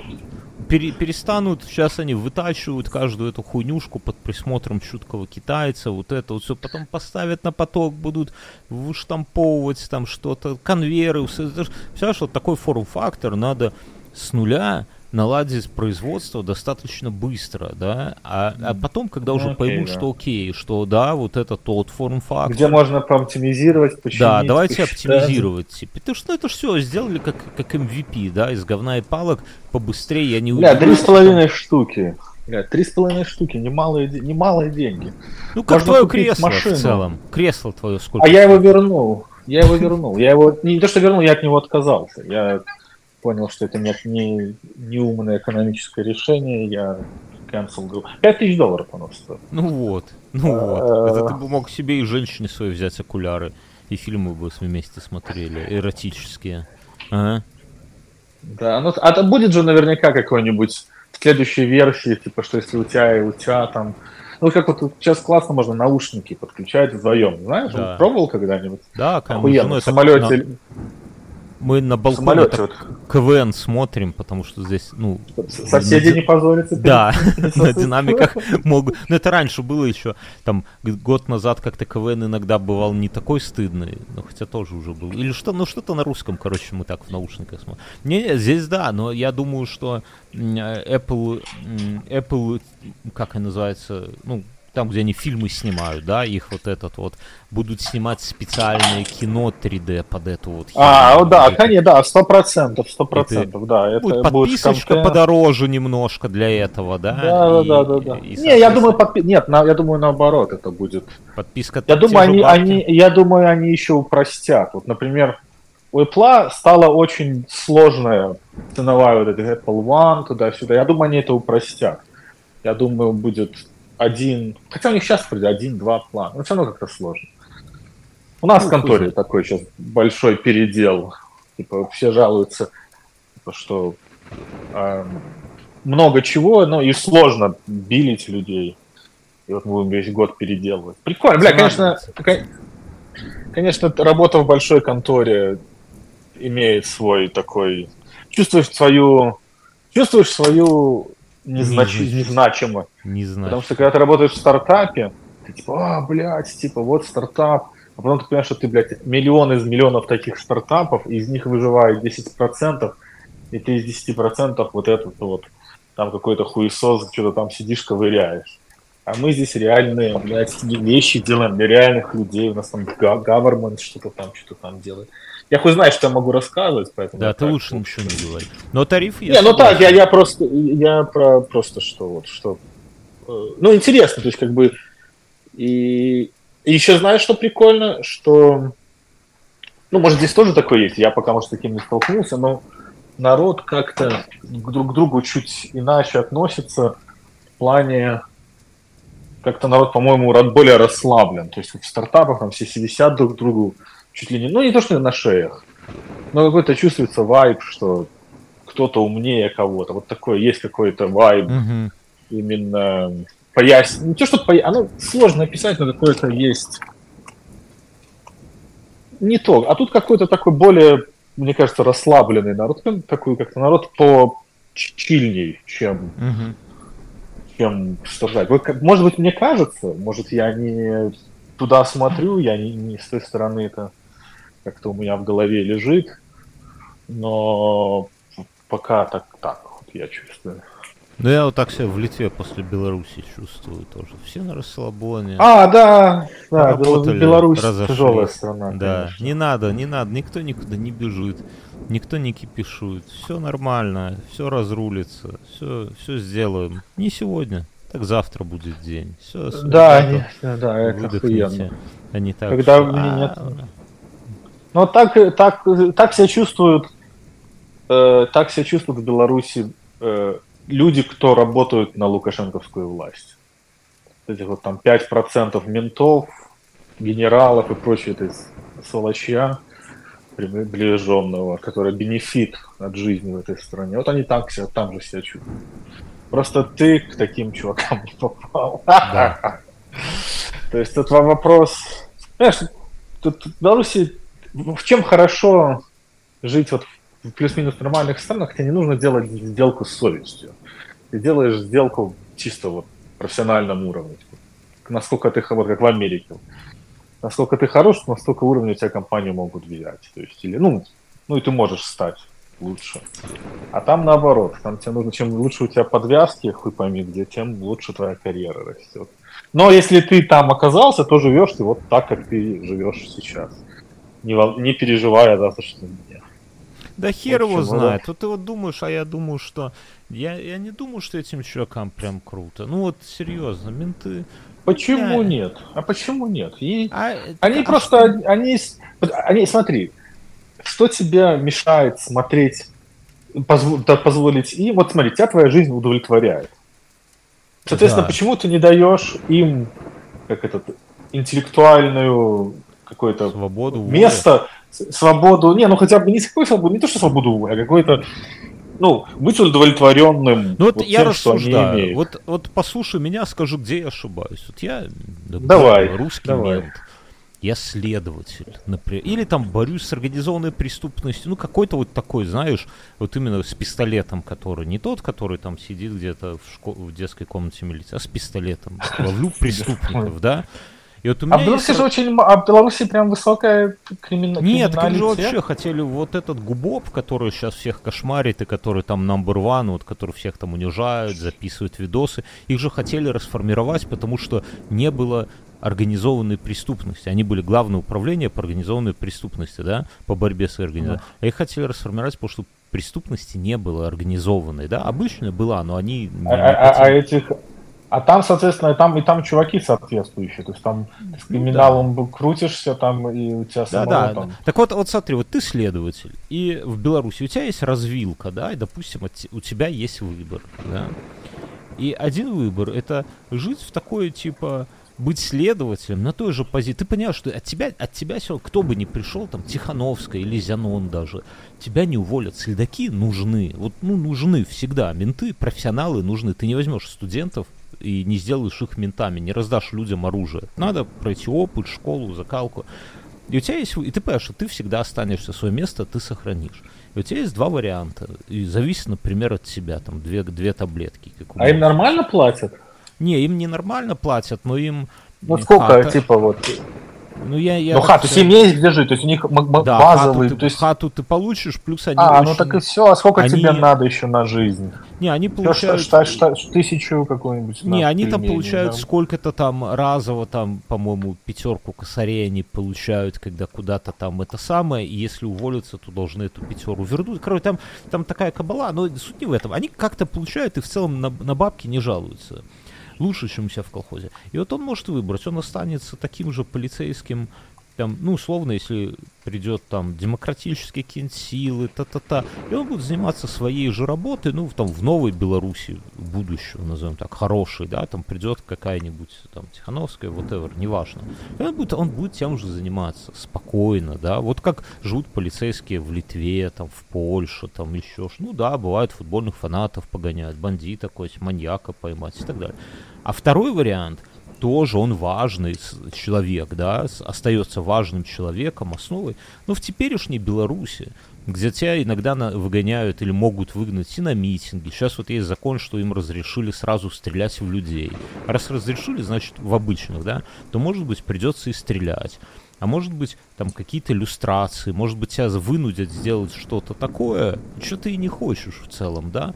[SPEAKER 2] Пере- перестанут, сейчас они вытачивают каждую эту хуйнюшку под присмотром чуткого китайца, вот это вот все, потом поставят на поток, будут выштамповывать там что-то, конвейеры, все, Представляешь, вот такой форм-фактор надо с нуля наладить производство достаточно быстро, да, а, а потом, когда уже
[SPEAKER 1] Ну, окей,
[SPEAKER 2] поймут,
[SPEAKER 1] да.
[SPEAKER 2] что окей, что да, вот это тот форм-фактор,
[SPEAKER 1] Где можно пооптимизировать, починить,
[SPEAKER 2] да, давайте
[SPEAKER 1] посчитать.
[SPEAKER 2] оптимизировать. Типа. Потому что ну, это все сделали как, как MVP, да, из говна и палок побыстрее. Я не
[SPEAKER 1] Бля, три
[SPEAKER 2] удивлюсь,
[SPEAKER 1] с половиной штуки. Три с половиной штуки, немалые, немалые деньги.
[SPEAKER 2] Ну, как
[SPEAKER 1] можно
[SPEAKER 2] твое кресло
[SPEAKER 1] машину.
[SPEAKER 2] в целом. Кресло твое сколько?
[SPEAKER 1] А я его вернул. Я его вернул. Я его не то что вернул, я от него отказался. Я понял, что это не, не, не умное экономическое решение. Я cancel. Пять тысяч долларов оно стоит.
[SPEAKER 2] Ну вот, ну
[SPEAKER 1] А,
[SPEAKER 2] вот. Это ты бы мог себе и женщине своей взять окуляры. И фильмы бы вместе смотрели, эротические. Ага.
[SPEAKER 1] Да, ну а то будет же наверняка какой-нибудь следующей версии, типа, что если у тебя и у тебя там. Ну, как вот сейчас классно можно наушники подключать вдвоем. Знаешь,
[SPEAKER 2] Да.
[SPEAKER 1] пробовал когда-нибудь?
[SPEAKER 2] Да, конечно.
[SPEAKER 1] Охуенно. В самолете,
[SPEAKER 2] Мы на балконе так
[SPEAKER 1] вот,
[SPEAKER 2] КВН смотрим, потому что здесь, ну,
[SPEAKER 1] соседи не позорятся. перед-
[SPEAKER 2] Да, *laughs* на динамиках могут. Ну, это раньше было еще. Там год назад как-то КВН иногда бывал не такой стыдный, но хотя тоже уже был. Или что, ну что-то на русском, короче, мы так в наушниках смотрим. Не, не, здесь да, но я думаю, что э, Apple, Apple, как она называется, ну, там, где они фильмы снимают, да, их вот этот вот, будут снимать специальное кино 3D под эту вот
[SPEAKER 1] А,
[SPEAKER 2] херню.
[SPEAKER 1] да,
[SPEAKER 2] Вот это.
[SPEAKER 1] конечно, да, сто процентов, сто процентов, да. Это
[SPEAKER 2] Будет
[SPEAKER 1] будет
[SPEAKER 2] подписочка
[SPEAKER 1] контент.
[SPEAKER 2] подороже немножко для этого, да?
[SPEAKER 1] Да,
[SPEAKER 2] И-
[SPEAKER 1] да, да, да.
[SPEAKER 2] и,
[SPEAKER 1] Не, я думаю, подпи- нет, на- я думаю, наоборот, это будет.
[SPEAKER 2] подписка.
[SPEAKER 1] Я думаю, они,
[SPEAKER 2] бабки.
[SPEAKER 1] они, я думаю, они еще упростят. Вот, например, у Apple стала очень сложная ценовая вот эта Apple One туда-сюда. Я думаю, они это упростят. Я думаю, будет один, хотя у них сейчас вроде один-два плана, но все равно как-то сложно. У нас
[SPEAKER 2] Ну,
[SPEAKER 1] в конторе
[SPEAKER 2] хуй
[SPEAKER 1] такой сейчас большой передел. Типа все жалуются, типа, что эм, много чего, но и сложно билить людей. И вот мы будем весь год переделывать. Прикольно, бля, конечно, кон- конечно, работа в большой конторе имеет свой такой... Чувствуешь свою... Чувствуешь свою незнач...
[SPEAKER 2] Незнач-
[SPEAKER 1] незначимость.
[SPEAKER 2] Не знаю.
[SPEAKER 1] Потому что когда ты работаешь в стартапе, ты типа, а, блядь, типа, вот стартап. А потом ты понимаешь, что ты, блядь, миллион из миллионов таких стартапов, из них выживает 10%, и ты из 10% вот этот вот, там какой-то хуесос, что-то там сидишь, ковыряешь. А мы здесь реальные, блядь, вещи делаем для реальных людей. У нас там government что-то там, что-то там делает. Я хоть знаю, что я могу рассказывать, поэтому...
[SPEAKER 2] Да, ты
[SPEAKER 1] так,
[SPEAKER 2] лучше ничего не говори. Но тариф
[SPEAKER 1] есть. Не, ну так, я, я просто, я про просто что вот, что... Э, ну, интересно, то есть как бы... И, и еще знаешь, что прикольно, что... Ну, может, здесь тоже такое есть, я пока, может, с таким не столкнулся, но народ как-то друг к другу чуть иначе относится в плане как-то народ, по-моему, более расслаблен. То есть в стартапах там все висят друг к другу чуть ли не, ну не то, что на шеях, но какой-то чувствуется вайб, что кто-то умнее кого-то. Вот такой есть какой-то вайб угу. именно пояс... Не то, что пояс... Оно сложно описать, но какое-то есть... Не то. А тут какой-то такой более, мне кажется, расслабленный народ. Такой как-то народ по чильней, чем... Угу чем страдать. Может быть, мне кажется, может, я не туда смотрю, я не, не с той стороны это как-то у меня в голове лежит, но пока так, так вот я чувствую.
[SPEAKER 2] Ну, я вот так себя в Литве после Беларуси чувствую тоже. Все на расслабоне.
[SPEAKER 1] А, да, да, Беларусь тяжелая страна.
[SPEAKER 2] Да, конечно. не надо, не надо, никто никуда не бежит, никто не кипишует. Все нормально, все разрулится, все, все сделаем. Не сегодня, так завтра будет день. Все,
[SPEAKER 1] да, не, да, это охуенно.
[SPEAKER 2] А не так,
[SPEAKER 1] Когда что, мне нет... Ну, так, так, так себя чувствуют, э, так себя чувствуют в Беларуси э, люди, кто работают на лукашенковскую власть. Эти вот там 5% ментов, генералов и прочее, это сволочья приближенного, который бенефит от жизни в этой стране. Вот они так себя, там же себя чувствуют. Просто ты к таким чувакам *laughs* не попал. Да. То есть тут вопрос... Знаешь, тут в Беларуси в чем хорошо жить вот в плюс-минус нормальных странах, тебе не нужно делать сделку с совестью. Ты делаешь сделку чисто вот профессиональном уровне. Насколько ты, вот как в Америке, насколько ты хорош, настолько уровня тебя компанию могут взять. То есть, или, ну, ну и ты можешь стать лучше. А там наоборот, там тебе нужно, чем лучше у тебя подвязки, хуй пойми где, тем лучше твоя карьера растет. Но если ты там оказался, то живешь ты вот так, как ты живешь сейчас. Не, не переживая о завтрашнем дне.
[SPEAKER 2] Да хер его знает. Вот ты вот думаешь, а я думаю, что... Я, я не думаю, что этим чувакам прям круто. Ну вот, серьезно, менты...
[SPEAKER 1] Почему я... нет? А почему нет? И... А, они а просто... Что? Они, они... Смотри, что тебе мешает смотреть, позв... позволить им... Вот смотри, тебя твоя жизнь удовлетворяет. Соответственно, да. почему ты не даешь им как этот интеллектуальную какое-то
[SPEAKER 2] свободу,
[SPEAKER 1] место, свободу, не, ну хотя бы не свободу, не то что свободу, а какой-то ну, быть удовлетворенным.
[SPEAKER 2] Ну вот, вот я тем, рассуждаю. Вот, вот послушай меня, скажу, где я ошибаюсь. Вот я
[SPEAKER 1] давай,
[SPEAKER 2] русский
[SPEAKER 1] давай.
[SPEAKER 2] мент. Я следователь, например. Или там борюсь с организованной преступностью. Ну, какой-то вот такой, знаешь, вот именно с пистолетом, который не тот, который там сидит где-то в, школ- в детской комнате милиции, а с пистолетом. Ловлю *laughs* преступников, да.
[SPEAKER 1] И вот у меня а в Беларуси есть... же очень... А в Беларуси прям высокая кримина...
[SPEAKER 2] Нет, так же вообще хотели вот этот Губов, который сейчас всех кошмарит, и который там number one, вот, который всех там унижают, записывают видосы, их же хотели расформировать, потому что не было организованной преступности. Они были главное управление по организованной преступности, да, по борьбе с организацией. Да. А их хотели расформировать, потому что преступности не было организованной, да, обычно была, но они...
[SPEAKER 1] Не, а, не а, а этих а там, соответственно, там и там чуваки соответствующие. То есть там с криминалом ну, да. крутишься, там и у тебя
[SPEAKER 2] да, да, там... да. Так вот, вот смотри, вот ты следователь, и в Беларуси у тебя есть развилка, да, и, допустим, у тебя есть выбор, да. И один выбор это жить в такое, типа, быть следователем на той же позиции. Ты понимаешь, что от тебя, от тебя сегодня, кто бы ни пришел, там, Тихановская или Зянон даже, тебя не уволят. Следаки нужны. Вот, ну, нужны всегда. Менты, профессионалы нужны. Ты не возьмешь студентов и не сделаешь их ментами, не раздашь людям оружие. Надо пройти опыт, школу, закалку. И у тебя есть, и ты понимаешь, что ты всегда останешься, свое место ты сохранишь. И у тебя есть два варианта. И зависит, например, от себя, там, две, две таблетки.
[SPEAKER 1] Как а им нормально платят?
[SPEAKER 2] Не, им не нормально платят, но им...
[SPEAKER 1] Ну сколько, хата... типа, вот...
[SPEAKER 2] Ну, я, я
[SPEAKER 1] ну хату все... семья есть где жить, то есть у них да,
[SPEAKER 2] базовый...
[SPEAKER 1] Хату ты,
[SPEAKER 2] то есть... хату ты получишь, плюс они
[SPEAKER 1] А, ну очень... ну так и все, а сколько они... тебе надо еще на жизнь?
[SPEAKER 2] Не, они получают...
[SPEAKER 1] Что, что, что, тысячу какую-нибудь.
[SPEAKER 2] Не, они там получают да. сколько-то там разово, там, по-моему, пятерку косарей они получают, когда куда-то там это самое, и если уволятся, то должны эту пятеру вернуть. Короче, там, там такая кабала, но суть не в этом. Они как-то получают и в целом на, на бабки не жалуются. Лучше, чем у себя в колхозе. И вот он может выбрать, он останется таким же полицейским там, ну, условно, если придет там демократические какие-нибудь силы, та-та-та, и он будет заниматься своей же работой, ну, там, в новой Беларуси будущего, назовем так, хорошей, да, там придет какая-нибудь, там, Тихановская, whatever, неважно. И он будет, он будет тем же заниматься, спокойно, да, вот как живут полицейские в Литве, там, в Польше, там, еще, ну, да, бывает футбольных фанатов погонять, бандита какой-то, маньяка поймать и так далее. А второй вариант – тоже он важный человек, да, остается важным человеком, основой. Но в теперешней Беларуси, где тебя иногда выгоняют или могут выгнать и на митинги. Сейчас вот есть закон, что им разрешили сразу стрелять в людей. Раз разрешили, значит, в обычных, да, то, может быть, придется и стрелять. А может быть, там какие-то иллюстрации, может быть, тебя вынудят сделать что-то такое, что ты и не хочешь в целом, да?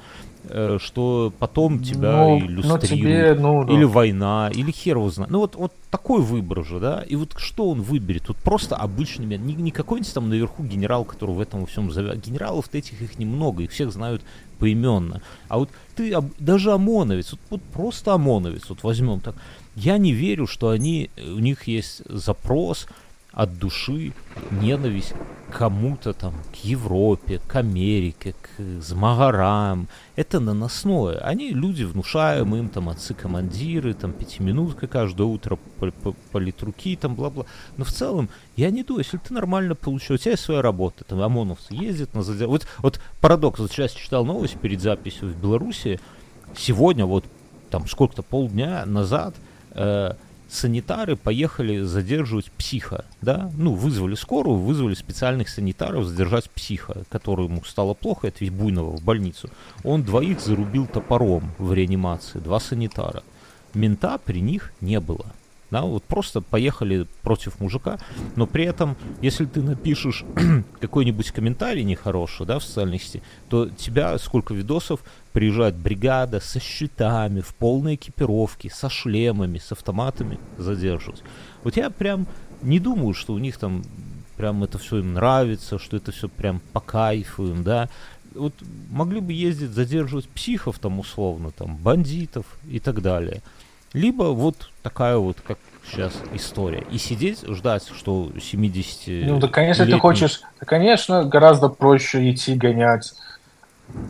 [SPEAKER 2] Э, что потом тебя ну, иллюстрируют, тебе, ну, да. или война, или хер его знает. Ну вот, вот такой выбор же, да, и вот что он выберет? Вот просто обычный, не, не какой-нибудь там наверху генерал, который в этом во всем зовет. Генералов-то этих их немного, их всех знают поименно. А вот ты, даже ОМОНовец, вот, вот просто ОМОНовец, вот возьмем так, я не верю, что они, у них есть запрос от души ненависть к кому-то там, к Европе, к Америке, к змагарам. Это наносное. Они люди внушаемые, им там отцы-командиры, там пятиминутка каждое утро политруки, там бла-бла. Но в целом, я не думаю, если ты нормально получил, у тебя есть своя работа, там ОМОНовцы ездят на задержание. Вот, вот парадокс, вот сейчас читал новость перед записью в Беларуси, сегодня вот там сколько-то полдня назад э, санитары поехали задерживать психа, да, ну, вызвали скорую, вызвали специальных санитаров задержать психа, которому стало плохо, это ведь Буйного в больницу. Он двоих зарубил топором в реанимации, два санитара. Мента при них не было. Да, вот просто поехали против мужика, но при этом, если ты напишешь *clears throat* какой-нибудь комментарий нехороший, да, в социальной сети, то тебя, сколько видосов, приезжает бригада со щитами, в полной экипировке, со шлемами, с автоматами задерживать. Вот я прям не думаю, что у них там прям это все им нравится, что это все прям по кайфу им, да. Вот могли бы ездить задерживать психов там условно, там, бандитов и так далее. Либо вот такая вот, как сейчас история. И сидеть, ждать, что 70
[SPEAKER 1] Ну, да, конечно, ты хочешь... Да, конечно, гораздо проще идти гонять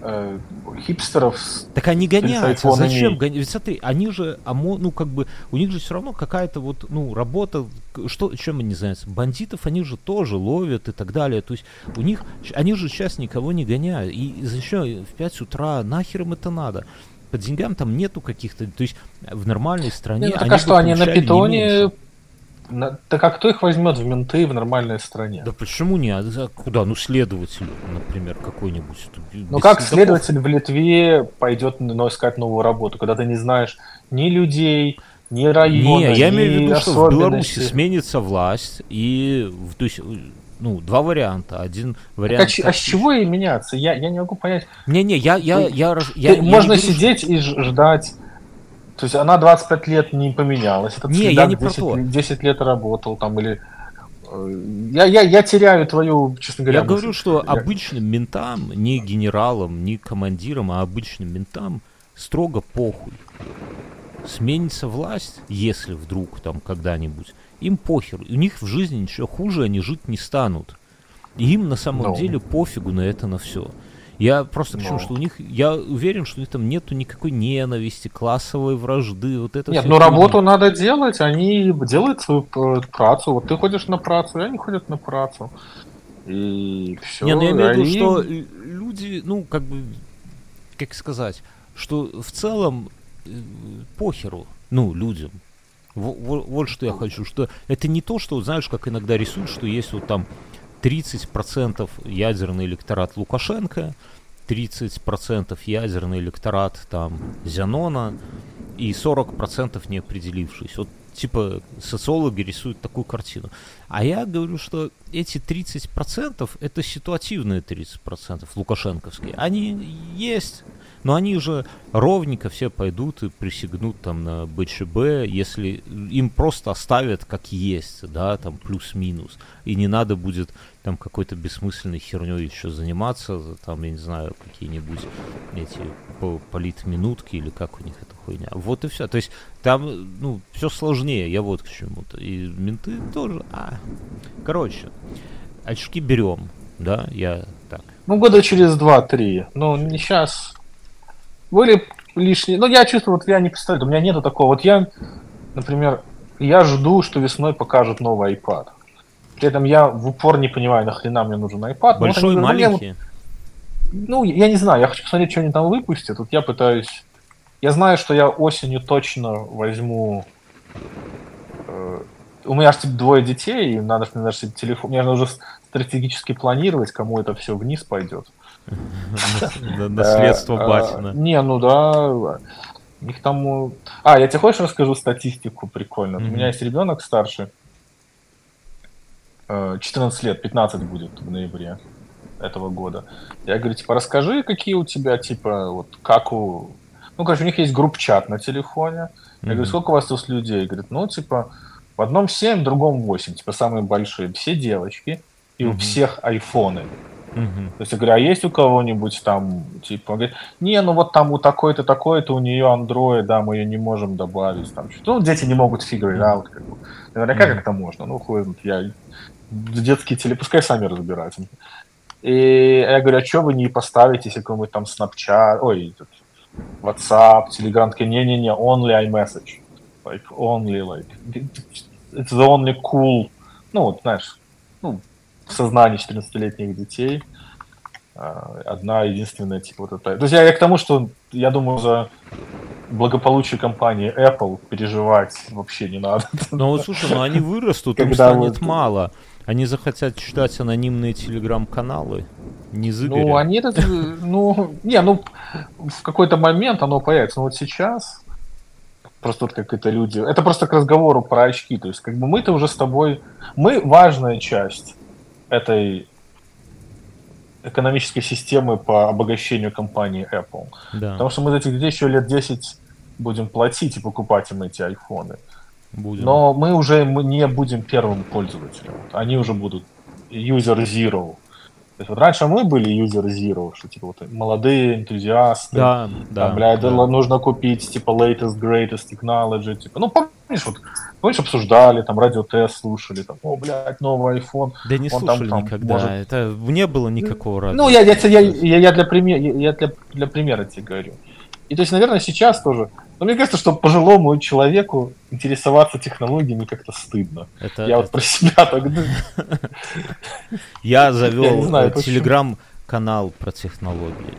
[SPEAKER 1] э, хипстеров.
[SPEAKER 2] Так они гоняются. Зачем? Ведь смотри, они же, ну, как бы, у них же все равно какая-то вот, ну, работа, что, чем они занимаются? Бандитов они же тоже ловят и так далее. То есть у них, они же сейчас никого не гоняют. И зачем в 5 утра нахер им это надо? по деньгам там нету каких-то, то есть в нормальной стране.
[SPEAKER 1] Ну, так они а что, они на питоне так а кто их возьмет в менты в нормальной стране?
[SPEAKER 2] Да почему не? А куда? Ну, следователь, например, какой-нибудь.
[SPEAKER 1] Ну, как следователь в Литве пойдет ну, искать новую работу, когда ты не знаешь ни людей, ни района, Не,
[SPEAKER 2] я имею в виду, что в Беларуси сменится власть, и, то есть, ну, два варианта. Один вариант...
[SPEAKER 1] Так, а, а с чего ей меняться? Я, я не могу понять.
[SPEAKER 2] Не-не, я... я, я, я, я,
[SPEAKER 1] я можно сидеть что... и ждать. То есть она 25 лет не поменялась. Этот
[SPEAKER 2] не, я не 10, про то.
[SPEAKER 1] 10 лет работал там или... Э, я, я, я теряю твою, честно говоря...
[SPEAKER 2] Я мысль. говорю, что я... обычным ментам, не генералам, не командирам, а обычным ментам строго похуй. Сменится власть, если вдруг там когда-нибудь, им похер. У них в жизни ничего хуже они жить не станут. И им на самом no. Ну. деле пофигу на это на все. Я просто к чему, что у них, я уверен, что у них там нету никакой ненависти, классовой вражды, вот это
[SPEAKER 1] Нет, ну работу надо делать, они делают свою працу. Вот ты ходишь на працу, и они ходят на працу. И все.
[SPEAKER 2] Не, ну я имею в виду, они... что люди, ну, как бы, как сказать, что в целом э, похеру, ну, людям. Вот, вот что я хочу, что это не то, что, знаешь, как иногда рисуют, что есть вот там 30% ядерный электорат Лукашенко, 30% ядерный электорат там Зянона и 40% не определившись. Вот типа социологи рисуют такую картину. А я говорю, что эти 30% это ситуативные 30% лукашенковские. Они есть, Но они уже ровненько все пойдут и присягнут там на БЧБ, если им просто оставят как есть, да, там плюс-минус. И не надо будет там какой-то бессмысленной херней еще заниматься, там, я не знаю, какие-нибудь эти политминутки или как у них эта хуйня. Вот и все. То есть там, ну, все сложнее, я вот к чему-то. И менты тоже. А. Короче, очки берем, да, я так.
[SPEAKER 1] Ну, года через два-три. Ну, не сейчас. Были лишние. Ну, я чувствую, вот я не представляю, у меня нету такого. Вот я, например, я жду, что весной покажут новый iPad. При этом я в упор не понимаю, нахрена мне нужен iPad.
[SPEAKER 2] Большой, вот маленький?
[SPEAKER 1] Ну, я не знаю, я хочу посмотреть, что они там выпустят. Вот я пытаюсь... Я знаю, что я осенью точно возьму... Э, у меня же типа, двое детей, и надо, надо же телефон... Мне нужно стратегически планировать, кому это все вниз пойдет.
[SPEAKER 2] Наследство э, Батина.
[SPEAKER 1] Не, ну да. Их там... А, я тебе хочешь расскажу статистику прикольно? У меня есть ребенок старший, 14 э, лет, 15 будет в ноябре этого года. Я говорю, типа, расскажи, какие у тебя, типа, вот, как у... Ну, короче, у них есть групп-чат на телефоне. Я говорю, сколько у вас тут людей? Говорит, ну, типа, в одном 7, в другом 8, типа, самые большие. Все девочки, и mm-hmm. у всех айфоны. Mm-hmm. То есть я говорю, а есть у кого-нибудь там, типа, он говорит, не, ну вот там у такой-то, такой-то, у нее Android, да, мы ее не можем добавить. Там, что ну, дети не могут figure it out. Как бы. Наверняка mm-hmm. как это можно. Ну, хуй, я детские теле, пускай сами разбираются. И я говорю, а что вы не поставите, если какой-нибудь там Snapchat, ой, WhatsApp, Telegram, не-не-не, only iMessage. Like, only, like, it's the only cool, ну, вот, знаешь, ну, в сознании 14-летних детей а, одна единственная, типа, вот эта. То есть я, я к тому, что я думаю, за благополучие компании Apple переживать вообще не надо.
[SPEAKER 2] Ну вот слушай, ну они вырастут, им станет вот... мало. Они захотят читать анонимные телеграм-каналы. Не заберем.
[SPEAKER 1] Ну, они это, ну, не, ну, в какой-то момент оно появится. Но вот сейчас просто вот как это люди... Это просто к разговору про очки. То есть, как бы мы-то уже с тобой... Мы важная часть этой экономической системы по обогащению компании Apple. Да. Потому что мы за этих людей еще лет 10 будем платить и покупать им эти айфоны. Будем. Но мы уже не будем первым пользователем. Они уже будут user zero. То есть вот раньше мы были user zero, что типа вот молодые энтузиасты.
[SPEAKER 2] Да, да.
[SPEAKER 1] Там, блядь, да. нужно купить типа latest, greatest technology. Типа, ну, помнишь, вот, помнишь, обсуждали, там, радиотест слушали, там, о, блядь, новый iPhone.
[SPEAKER 2] Да не слушали там, никогда, может... это не было никакого радио.
[SPEAKER 1] Ну, я, я, я, я, я, для, пример, я для, для примера тебе говорю. И то есть, наверное, сейчас тоже но мне кажется, что пожилому человеку интересоваться технологиями как-то стыдно. Это, я это... вот про себя так *laughs*
[SPEAKER 2] Я завел телеграм-канал про технологии.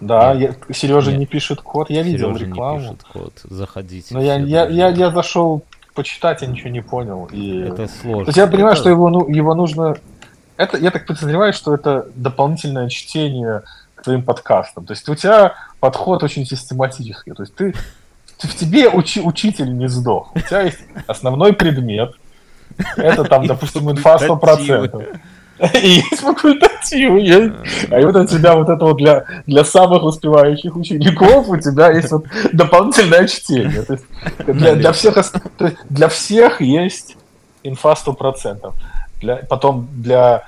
[SPEAKER 1] Да, я, Сережа не пишет код, я видел рекламу. не пишет
[SPEAKER 2] код, заходите.
[SPEAKER 1] Но я, я, я, я зашел почитать, я ничего не понял. И...
[SPEAKER 2] Это сложно.
[SPEAKER 1] То есть я понимаю, это... что его, ну, его нужно... Это, я так подозреваю, что это дополнительное чтение твоим подкастам. То есть у тебя подход очень систематический. То есть ты, ты в тебе учи, учитель не сдох. У тебя есть основной предмет. Это там, допустим, инфа 100%. И есть факультативы. Есть. А вот у тебя вот это вот для, для самых успевающих учеников у тебя есть вот дополнительное чтение. То есть для, для, всех, то есть для всех есть инфа 100%. Для, потом для,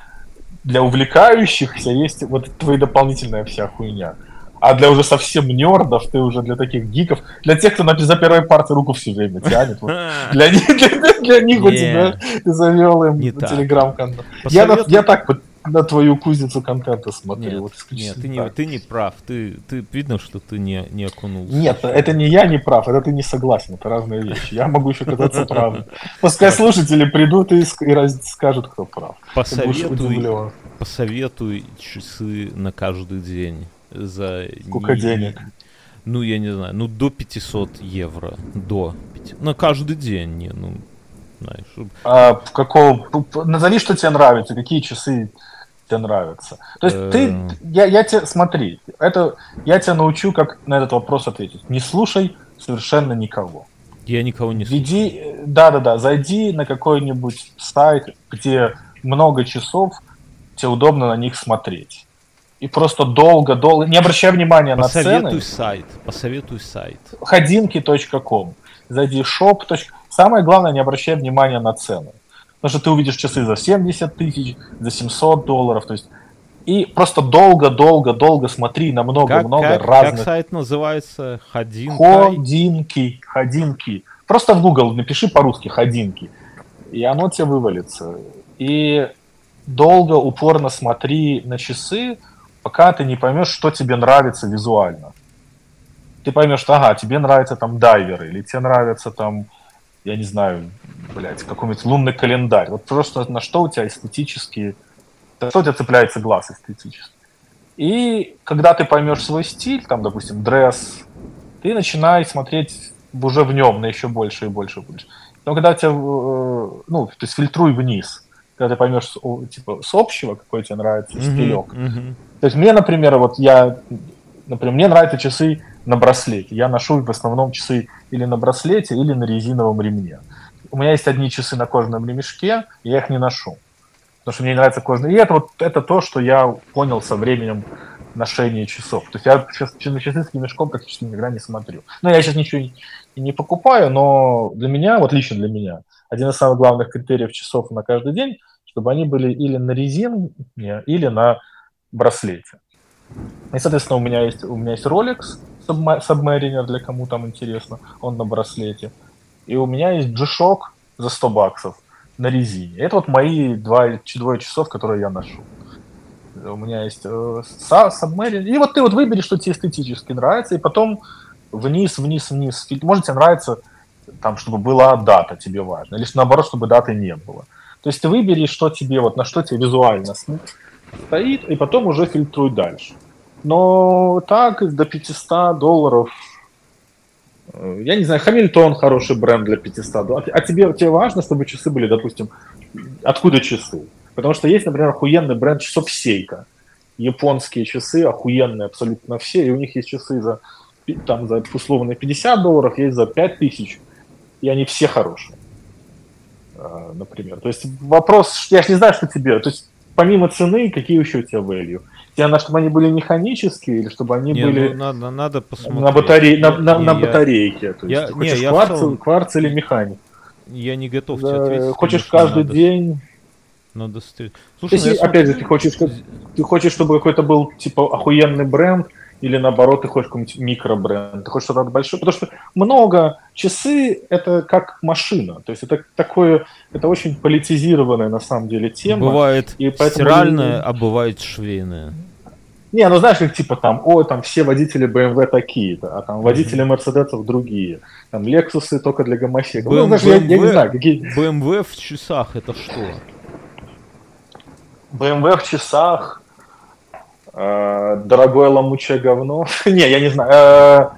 [SPEAKER 1] для увлекающихся есть вот твоя дополнительная вся хуйня. А для уже совсем нердов, ты уже для таких гиков, для тех, кто на, за первой парты руку все время тянет. Вот, *laughs* для, них, для, для них у тебя ты завел им телеграм-канал. Я, я так на твою кузницу контента смотрю. Нет,
[SPEAKER 2] нет ты, не, ты не прав. Ты, ты видно, что ты не, не окунулся.
[SPEAKER 1] Нет, это не я не прав, это ты не согласен. Это разные вещи. Я могу еще казаться *laughs* правым. Пускай слушатели придут и, и скажут, кто прав.
[SPEAKER 2] Посоветуй, посоветуй часы на каждый день за...
[SPEAKER 1] Сколько не... денег?
[SPEAKER 2] Ну, я не знаю, ну, до 500 евро. До. 5... На каждый день, не, ну, знаешь.
[SPEAKER 1] А какого... Назови, что тебе нравится, какие часы тебе нравятся. То есть ты... Э. Я, я тебе... Смотри, это... Я тебя научу, как на этот вопрос ответить. Не слушай совершенно никого.
[SPEAKER 2] Я никого не
[SPEAKER 1] слушаю. Иди, да-да-да, зайди на какой-нибудь сайт, где много часов, тебе удобно на них смотреть. и просто долго-долго, не обращая внимания
[SPEAKER 2] посоветуй
[SPEAKER 1] на цены.
[SPEAKER 2] сайт, посоветуй сайт.
[SPEAKER 1] Ходинки.ком. Зайди shop. Самое главное, не обращай внимания на цены. Потому что ты увидишь часы за 70 тысяч, за 700 долларов. То есть и просто долго-долго-долго смотри на много-много разных...
[SPEAKER 2] Как сайт называется? Ходинки?
[SPEAKER 1] Ходинки. Ходинки. Просто в Google напиши по-русски «ходинки», и оно тебе вывалится. И долго, упорно смотри на часы, пока ты не поймешь, что тебе нравится визуально. Ты поймешь, что, ага, тебе нравятся там дайверы, или тебе нравится там, я не знаю, блядь, какой-нибудь лунный календарь. Вот просто на что у тебя эстетические, на что у тебя цепляется глаз эстетически. И когда ты поймешь свой стиль, там, допустим, дресс, ты начинаешь смотреть уже в нем на еще больше и больше и больше. Но когда тебя, э, ну, то есть фильтруй вниз, когда ты поймешь, типа, с общего, какой тебе нравится mm-hmm, стилек. Mm-hmm. То есть мне, например, вот я, например, мне нравятся часы на браслете. Я ношу в основном часы или на браслете, или на резиновом ремне. У меня есть одни часы на кожаном ремешке, я их не ношу. Потому что мне нравится кожаный. И это вот это то, что я понял со временем ношения часов. То есть я сейчас на часы с ремешком практически никогда не смотрю. Ну, я сейчас ничего и не покупаю, но для меня, вот лично для меня, один из самых главных критериев часов на каждый день, чтобы они были или на резине, или на браслете. И, соответственно, у меня есть, у меня есть Rolex Submariner, для кому там интересно, он на браслете. И у меня есть G-Shock за 100 баксов на резине. Это вот мои два, двое часов, которые я ношу. У меня есть э, Submariner. И вот ты вот выбери, что тебе эстетически нравится, и потом вниз, вниз, вниз. Может, тебе нравится, там, чтобы была дата тебе важна, или наоборот, чтобы даты не было. То есть ты выбери, что тебе, вот на что тебе визуально стоит, и потом уже фильтруй дальше. Но так, до 500 долларов, я не знаю, Хамильтон хороший бренд для 500 долларов. А тебе, тебе важно, чтобы часы были, допустим, откуда часы? Потому что есть, например, охуенный бренд часов Сейка. Японские часы охуенные абсолютно все, и у них есть часы за там за условно 50 долларов, есть за 5 тысяч, и они все хорошие, а, например. То есть вопрос, я же не знаю, что тебе, то есть помимо цены, какие еще у тебя value? Тебе надо, чтобы они были механические или чтобы они не, были
[SPEAKER 2] ну, надо, надо посмотреть.
[SPEAKER 1] на, батарей, на, на, не, на батарейке? То есть
[SPEAKER 2] я,
[SPEAKER 1] хочешь
[SPEAKER 2] не, я
[SPEAKER 1] кварц,
[SPEAKER 2] целом...
[SPEAKER 1] кварц или механик?
[SPEAKER 2] Я не готов
[SPEAKER 1] да,
[SPEAKER 2] тебе ответить.
[SPEAKER 1] Хочешь каждый
[SPEAKER 2] надо...
[SPEAKER 1] день
[SPEAKER 2] надо Слушай,
[SPEAKER 1] Если, ну, опять смотрю... же, ты хочешь, ты хочешь, чтобы какой-то был типа охуенный бренд, или наоборот, ты хочешь какой-нибудь микробренд, ты хочешь что-то большое, потому что много часы это как машина, то есть это такое, это очень политизированная на самом деле тема.
[SPEAKER 2] Бывает и поэтому... стиральная, а бывает швейная.
[SPEAKER 1] Не, ну знаешь, как типа там, о, там все водители BMW такие-то, а там водители Мерседесов другие, там Лексусы только для гомосеков.
[SPEAKER 2] BMW,
[SPEAKER 1] ну, знаешь, я, я не знаю, какие...
[SPEAKER 2] BMW в часах это что?
[SPEAKER 1] BMW в часах Э, дорогое ломучее говно. *laughs* не, я не знаю. Э,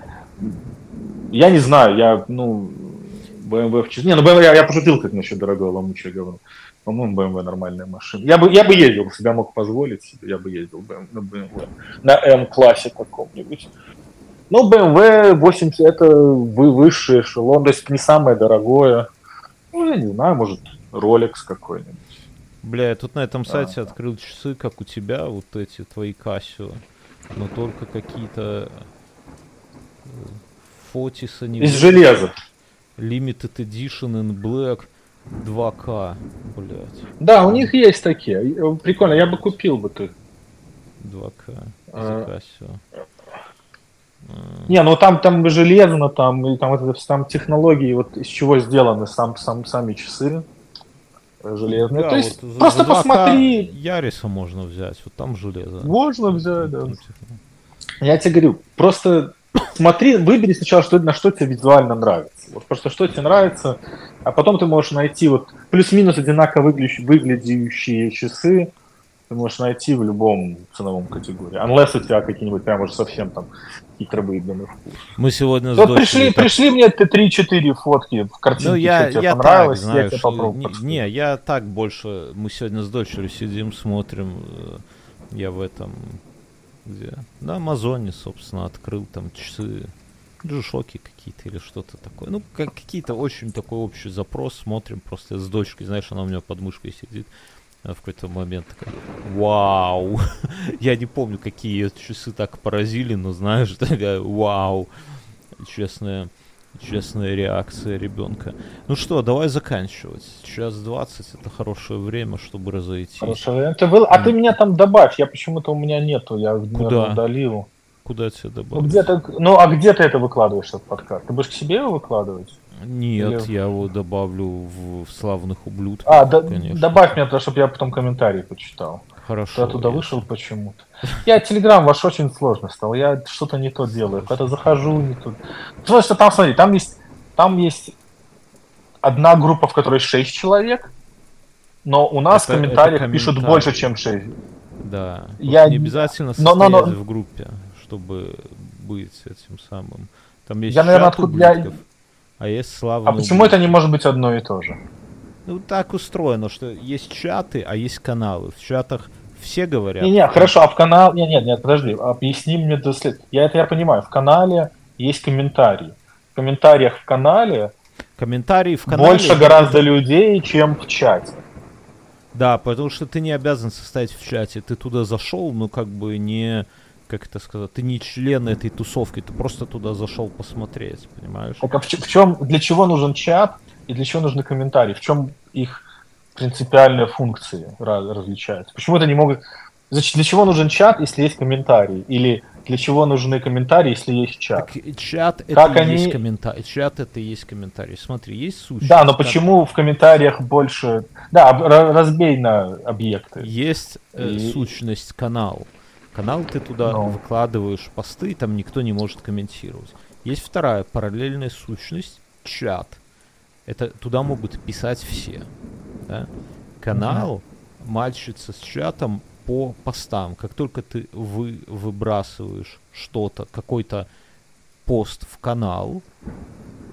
[SPEAKER 1] я не знаю, я, ну, BMW в Не, ну BMW, я, я пошутил как насчет дорогое ломучее говно. По-моему, BMW нормальная машина. Я бы, я бы ездил, если бы я мог позволить себе, я бы ездил на BMW. На M-классе каком-нибудь. Ну, BMW 80 это высший эшелон, то есть не самое дорогое. Ну, я не знаю, может, Rolex какой-нибудь.
[SPEAKER 2] Бля, я тут на этом сайте а, открыл часы, как у тебя, вот эти твои Casio. Но только какие-то Фотиса не
[SPEAKER 1] Из железа.
[SPEAKER 2] Limited Edition in Black 2К, блядь.
[SPEAKER 1] Да, у них есть такие. Прикольно, я бы купил бы ты.
[SPEAKER 2] 2К. А...
[SPEAKER 1] Не, ну там, там железно, там, и там, это, там технологии, вот из чего сделаны сам, сам, сами часы железные. Да, То есть вот просто посмотри.
[SPEAKER 2] Яриса можно взять, вот там железо.
[SPEAKER 1] Можно взять, да. Я тебе говорю, просто смотри, выбери сначала, что, на что тебе визуально нравится. Вот просто что тебе нравится, а потом ты можешь найти вот плюс-минус одинаково выглядящие, выглядящие часы, ты можешь найти в любом ценовом категории. Unless у тебя какие-нибудь прям уже совсем там хитро выданный вкус.
[SPEAKER 2] Мы сегодня
[SPEAKER 1] вот пришли, так... пришли мне 3-4 фотки в картинке,
[SPEAKER 2] ну, я,
[SPEAKER 1] тебе
[SPEAKER 2] я
[SPEAKER 1] понравилось,
[SPEAKER 2] так, знаешь,
[SPEAKER 1] я тебе попробую.
[SPEAKER 2] Не, не, я так больше, мы сегодня с дочерью сидим, смотрим, э, я в этом, где, на Амазоне, собственно, открыл там часы, джишоки какие-то или что-то такое. Ну, как, какие-то очень такой общий запрос, смотрим просто с дочкой, знаешь, она у меня под мышкой сидит Она в какой-то момент такая, вау. *laughs* Я не помню, какие часы так поразили, но знаешь, *laughs* такая, вау. Честная, честная реакция ребенка. Ну что, давай заканчивать. Час двадцать это хорошее время, чтобы разойтись.
[SPEAKER 1] Хорошее время. Ты был... А ты меня там добавь, я почему-то у меня нету, я наверное, удалил.
[SPEAKER 2] Куда тебя добавить?
[SPEAKER 1] Ну, где ты, ну а где ты это выкладываешь, этот подкаст? Ты будешь к себе его выкладывать?
[SPEAKER 2] Нет, Или... я его добавлю в, в славных ублюдков.
[SPEAKER 1] А, да, добавь меня, чтобы я потом комментарии почитал.
[SPEAKER 2] Хорошо.
[SPEAKER 1] Я туда вышел почему-то. Я Телеграм ваш очень сложно стал. Я что-то не то делаю. Когда захожу, не то. Потому что там, смотри, там есть, там есть одна группа, в которой 6 человек, но у нас это, в комментариях это пишут больше, чем 6.
[SPEAKER 2] Да. Я не обязательно состоять но, но, но... в группе, чтобы быть этим самым. Там есть
[SPEAKER 1] я, наверное, откуда я,
[SPEAKER 2] а есть славный...
[SPEAKER 1] А почему это не может быть одно и то же?
[SPEAKER 2] Ну, так устроено, что есть чаты, а есть каналы. В чатах все говорят.
[SPEAKER 1] Не, не, хорошо, а в канал... Не, нет, нет, подожди, объясни мне до след... Я это я понимаю. В канале есть комментарии. В комментариях в канале...
[SPEAKER 2] Комментарии в канале...
[SPEAKER 1] Больше гораздо людей, чем в чате.
[SPEAKER 2] Да, потому что ты не обязан состоять в чате. Ты туда зашел, ну, как бы не как это сказать, ты не член этой тусовки, ты просто туда зашел посмотреть, понимаешь?
[SPEAKER 1] Так а в, в чем, для чего нужен чат и для чего нужны комментарии? В чем их принципиальные функции различаются? Почему это не могут... Значит, для чего нужен чат, если есть комментарии? Или для чего нужны комментарии, если есть чат? Так,
[SPEAKER 2] чат это как и они... есть комментарий. Чат это и есть комментарий. Смотри, есть сущность.
[SPEAKER 1] Да, но почему в комментариях больше... Да, разбей на объекты.
[SPEAKER 2] Есть э, и... сущность канал. Канал ты туда Но. выкладываешь посты, там никто не может комментировать. Есть вторая параллельная сущность, чат. Это туда могут писать все. Да? Канал угу. мальчится с чатом по постам. Как только ты вы, выбрасываешь что-то, какой-то пост в канал,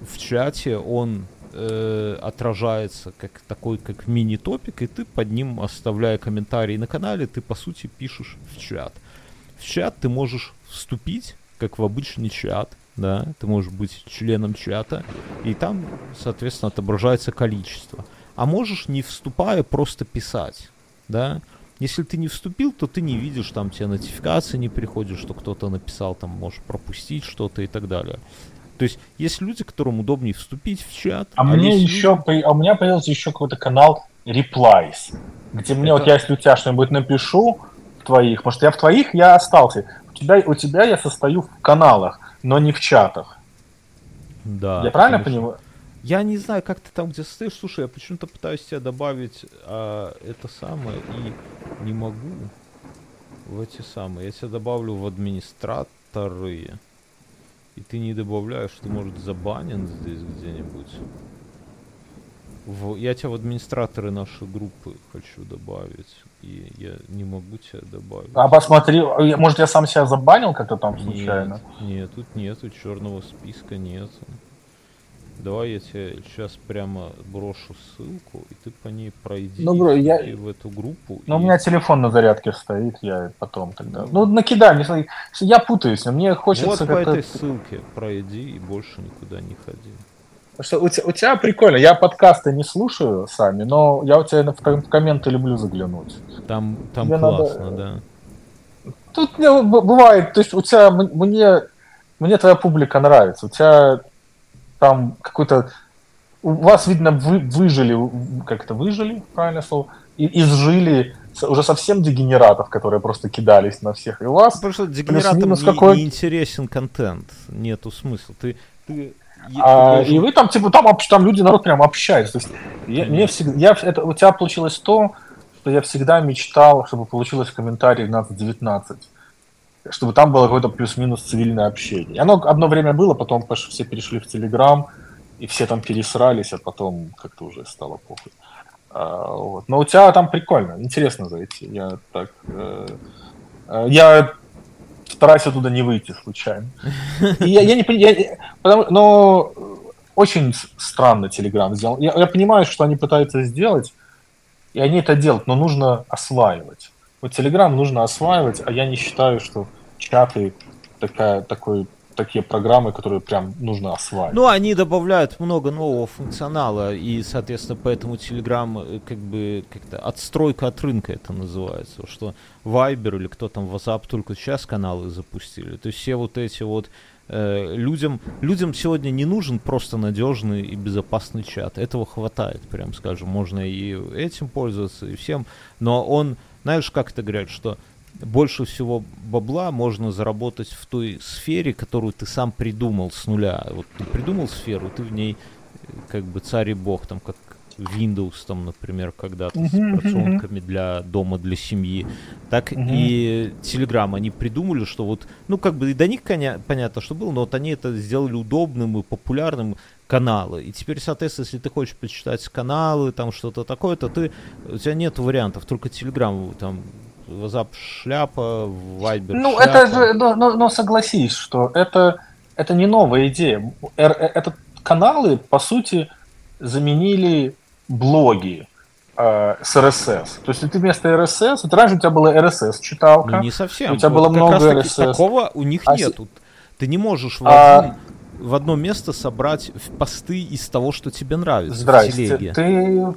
[SPEAKER 2] в чате он э, отражается как такой как мини-топик, и ты под ним, оставляя комментарии на канале, ты по сути пишешь в чат. В чат ты можешь вступить, как в обычный чат, да, ты можешь быть членом чата, и там, соответственно, отображается количество. А можешь, не вступая, просто писать, да. Если ты не вступил, то ты не видишь, там тебе нотификации не приходят, что кто-то написал, там можешь пропустить что-то и так далее. То есть есть люди, которым удобнее вступить в чат.
[SPEAKER 1] А, а мне еще, люди... а у меня появился еще какой-то канал Replies, где мне Это... вот я, если у тебя что-нибудь напишу, твоих, потому что я в твоих я остался. У тебя, у тебя я состою в каналах, но не в чатах.
[SPEAKER 2] Да.
[SPEAKER 1] Я правильно конечно. понимаю?
[SPEAKER 2] Я не знаю, как ты там где стоишь. Слушай, я почему-то пытаюсь тебя добавить а, это самое и не могу в эти самые. Я тебя добавлю в администраторы. И ты не добавляешь, ты, может, забанен здесь где-нибудь. В, я тебя в администраторы нашей группы хочу добавить и я не могу тебя добавить.
[SPEAKER 1] А посмотри, может я сам себя забанил как-то там случайно?
[SPEAKER 2] Нет, нет, тут нету черного списка, нету. Давай я тебе сейчас прямо брошу ссылку, и ты по ней пройди
[SPEAKER 1] ну, бро, я...
[SPEAKER 2] в эту группу.
[SPEAKER 1] Ну, и... у меня телефон на зарядке стоит, я потом тогда... Ну, ну накидай, мне, я путаюсь, мне хочется...
[SPEAKER 2] Вот по этой ссылке пройди и больше никуда не ходи.
[SPEAKER 1] Что у, тебя, у тебя прикольно. Я подкасты не слушаю сами, но я у тебя в, в комменты люблю заглянуть.
[SPEAKER 2] Там, там классно, надо...
[SPEAKER 1] да. Тут не, бывает, то есть у тебя мне, мне твоя публика нравится. У тебя там какой-то у вас, видно, вы, выжили, как это, выжили, правильно слово, и изжили уже совсем дегенератов, которые просто кидались на всех. И у вас
[SPEAKER 2] Потому что дегенератам не, какой... не интересен контент, нету смысла. Ты, ты
[SPEAKER 1] а, и вы там, типа, там, там люди, народ прям общается. То есть, я, мне всегда, я, это, у тебя получилось то, что я всегда мечтал, чтобы получилось в комментарии 12-19. Чтобы там было какое-то плюс-минус цивильное общение. Оно одно время было, потом все перешли в Телеграм, и все там пересрались, а потом как-то уже стало похуй. А, вот. Но у тебя там прикольно, интересно зайти. Я так... Э, я стараюсь оттуда не выйти случайно. Я, я не я, потому, но очень странно Телеграм сделал. Я, я понимаю, что они пытаются сделать, и они это делают, но нужно осваивать. Вот Телеграм нужно осваивать, а я не считаю, что чаты такая, такой такие программы, которые прям нужно осваивать.
[SPEAKER 2] Ну, они добавляют много нового функционала, и, соответственно, поэтому Telegram э, как бы как-то отстройка от рынка это называется, что Viber или кто там WhatsApp только сейчас каналы запустили. То есть все вот эти вот э, людям, людям сегодня не нужен просто надежный и безопасный чат. Этого хватает, прям скажем. Можно и этим пользоваться, и всем. Но он, знаешь, как это говорят, что больше всего бабла можно заработать в той сфере, которую ты сам придумал с нуля. Вот ты придумал сферу, ты в ней э, как бы царь и бог, там как Windows, там, например, когда-то с операционками для дома, для семьи. Так и Telegram, они придумали, что вот, ну, как бы и до них коня, понятно, что было, но вот они это сделали удобным и популярным каналы. И теперь, соответственно, если ты хочешь почитать каналы, там что-то такое, то ты, у тебя нет вариантов, только Telegram, там, WhatsApp шляпа, Viber
[SPEAKER 1] Ну,
[SPEAKER 2] шляпа.
[SPEAKER 1] это же, но, но- но согласись, что это, это не новая идея. Э, это каналы, по сути, заменили блоги э, с RSS. То есть, ты вместо RSS, вот раньше у тебя была RSS-читалка,
[SPEAKER 2] Ну, не совсем.
[SPEAKER 1] У тебя
[SPEAKER 2] Вот
[SPEAKER 1] было много RSS.
[SPEAKER 2] Такого у них
[SPEAKER 1] А
[SPEAKER 2] нету. Ты не можешь в,
[SPEAKER 1] А-
[SPEAKER 2] один- в одно место собрать в- посты из того, что тебе нравится в
[SPEAKER 1] Здрасте.
[SPEAKER 2] телеге.
[SPEAKER 1] Ты...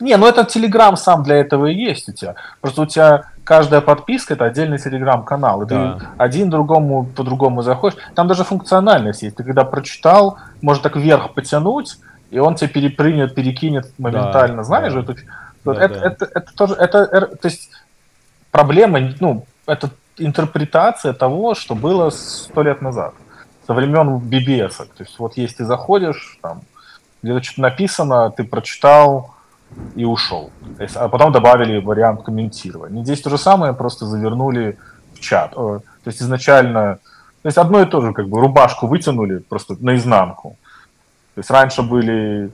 [SPEAKER 1] Не, ну это Телеграм сам для этого и есть у тебя. Просто у тебя каждая подписка это отдельный Телеграм-канал. И
[SPEAKER 2] Да.
[SPEAKER 1] ты один другому по-другому заходишь. Там даже функциональность есть. Ты когда прочитал, может так вверх потянуть, и он тебе перепрыгнет, перекинет моментально.
[SPEAKER 2] Да,
[SPEAKER 1] Знаешь
[SPEAKER 2] да.
[SPEAKER 1] эту-
[SPEAKER 2] Да,
[SPEAKER 1] это,
[SPEAKER 2] да.
[SPEAKER 1] Это, это тоже, это, эр- то есть проблема, ну, это интерпретация того, что было сто лет назад, со времен BBS. То есть вот есть ты заходишь, там, где-то что-то написано, ты прочитал и ушел. А потом добавили вариант комментирования. Здесь то же самое, просто завернули в чат. Э, То есть изначально, то есть одно и то же, как бы рубашку вытянули просто наизнанку. То есть раньше были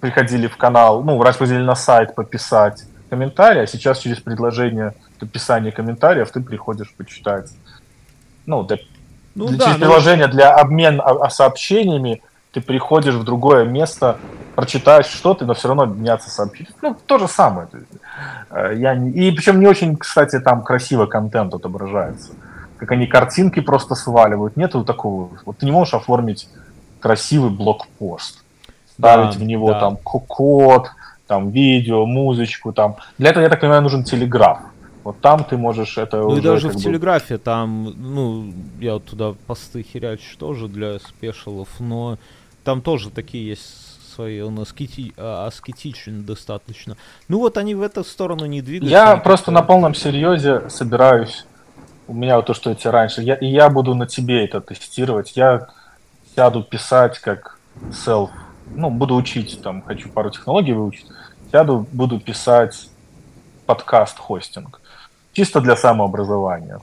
[SPEAKER 1] приходили в канал, ну, раньше приходили на сайт пописать комментарий, а сейчас через предложение написания комментариев ты приходишь почитать. Ну, для,
[SPEAKER 2] Ну
[SPEAKER 1] для-
[SPEAKER 2] да,
[SPEAKER 1] через
[SPEAKER 2] ну,
[SPEAKER 1] приложение для обмена а сообщениями ты приходишь в другое место, прочитаешь что-то, но все равно обменяться сообщениями. Ну, то же самое. Э, я не- И причем не очень, кстати, там красиво контент отображается. Как они картинки просто сваливают. Нету такого. Вот ты не можешь оформить красивый блокпост ставить
[SPEAKER 2] Да,
[SPEAKER 1] в него
[SPEAKER 2] да.
[SPEAKER 1] там ко- код, там видео, музычку, там. Для этого, я так понимаю, нужен телеграф. Вот там ты можешь это
[SPEAKER 2] Ну
[SPEAKER 1] уже
[SPEAKER 2] и даже в
[SPEAKER 1] бы-
[SPEAKER 2] Телеграфе там, ну, я вот туда посты херячу тоже для спешалов, но там тоже такие есть свои, он аскети, а, аскетичен достаточно. Ну вот они в эту сторону не двигаются.
[SPEAKER 1] Я просто на полном серьезе собираюсь. У меня вот то, что я тебе раньше. Я, и я буду на тебе это тестировать. Я сяду писать как self. Ну, буду учить, там, хочу пару технологий выучить. Сяду, буду писать подкаст-хостинг. Чисто для самообразования.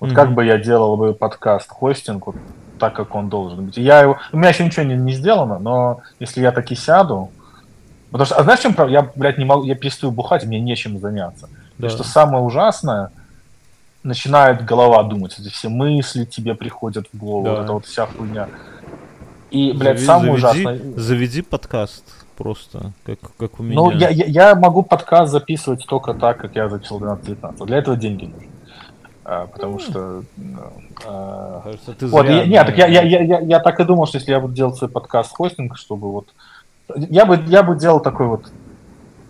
[SPEAKER 1] Вот
[SPEAKER 2] Мгм.
[SPEAKER 1] как бы я делал бы подкаст-хостинг вот так, как он должен быть. Я его... У меня еще ничего не, не сделано, но если я таки сяду... Потому что, а знаешь, в чем? Я, блядь, не могу, я перестаю бухать, мне нечем заняться.
[SPEAKER 2] Да.
[SPEAKER 1] И что самое ужасное, начинает голова думать, эти все мысли тебе приходят в голову,
[SPEAKER 2] Да.
[SPEAKER 1] вот эта вот вся хуйня. И, блядь,
[SPEAKER 2] Зави-
[SPEAKER 1] самое
[SPEAKER 2] заведи,
[SPEAKER 1] ужасное...
[SPEAKER 2] Заведи подкаст просто, как, как у меня.
[SPEAKER 1] Ну, я, я, я могу подкаст записывать только так, как я записал 12-19. Для этого деньги нужны. А, потому что... ну, а,
[SPEAKER 2] Кажется, ты
[SPEAKER 1] Вот,
[SPEAKER 2] зря,
[SPEAKER 1] я- нет, так я, я, я, я, так и думал, что если я буду делать свой подкаст-хостинг, чтобы вот... Я бы, я бы делал такой вот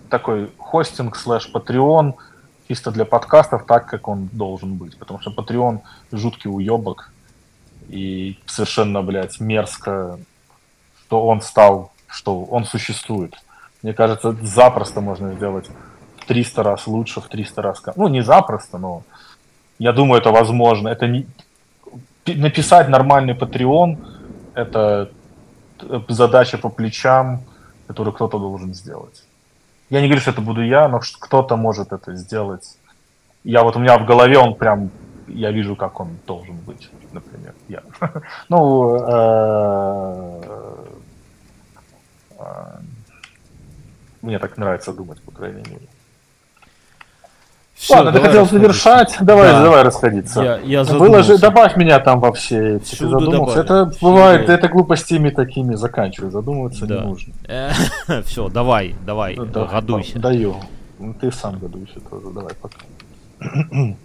[SPEAKER 1] такой хостинг слэш Patreon чисто для подкастов так, как он должен быть. Потому что Patreon жуткий уебок и совершенно, блядь, мерзко, что он стал, что он существует. Мне кажется, запросто можно сделать в 300 раз лучше, в 300 раз... Ну, не запросто, но я думаю, это возможно. Это не... пи- Написать нормальный Patreon — это т- задача по плечам, которую кто-то должен сделать. Я не говорю, что это буду я, но кто-то может это сделать. Я вот у меня в голове он прям, я вижу, как он должен быть, например, я. *laughs* Ну, э, э, мне так нравится думать, по крайней мере.
[SPEAKER 2] Всё,
[SPEAKER 1] Ладно, ты хотел завершать, давай,
[SPEAKER 2] Да.
[SPEAKER 1] давай расходиться.
[SPEAKER 2] Я, я
[SPEAKER 1] Выложи,
[SPEAKER 2] задумался.
[SPEAKER 1] добавь меня там во все эти. Ты
[SPEAKER 2] Всюду
[SPEAKER 1] задумался.
[SPEAKER 2] добавлю.
[SPEAKER 1] Это бывает,
[SPEAKER 2] Всюду.
[SPEAKER 1] это глупостями такими заканчиваю. Задумываться
[SPEAKER 2] Да.
[SPEAKER 1] не нужно. *laughs*
[SPEAKER 2] Все, давай, давай,
[SPEAKER 1] Да,
[SPEAKER 2] гадуйся.
[SPEAKER 1] Даю. Ну, Ты сам гадуйся тоже. Давай, пока. *clears throat*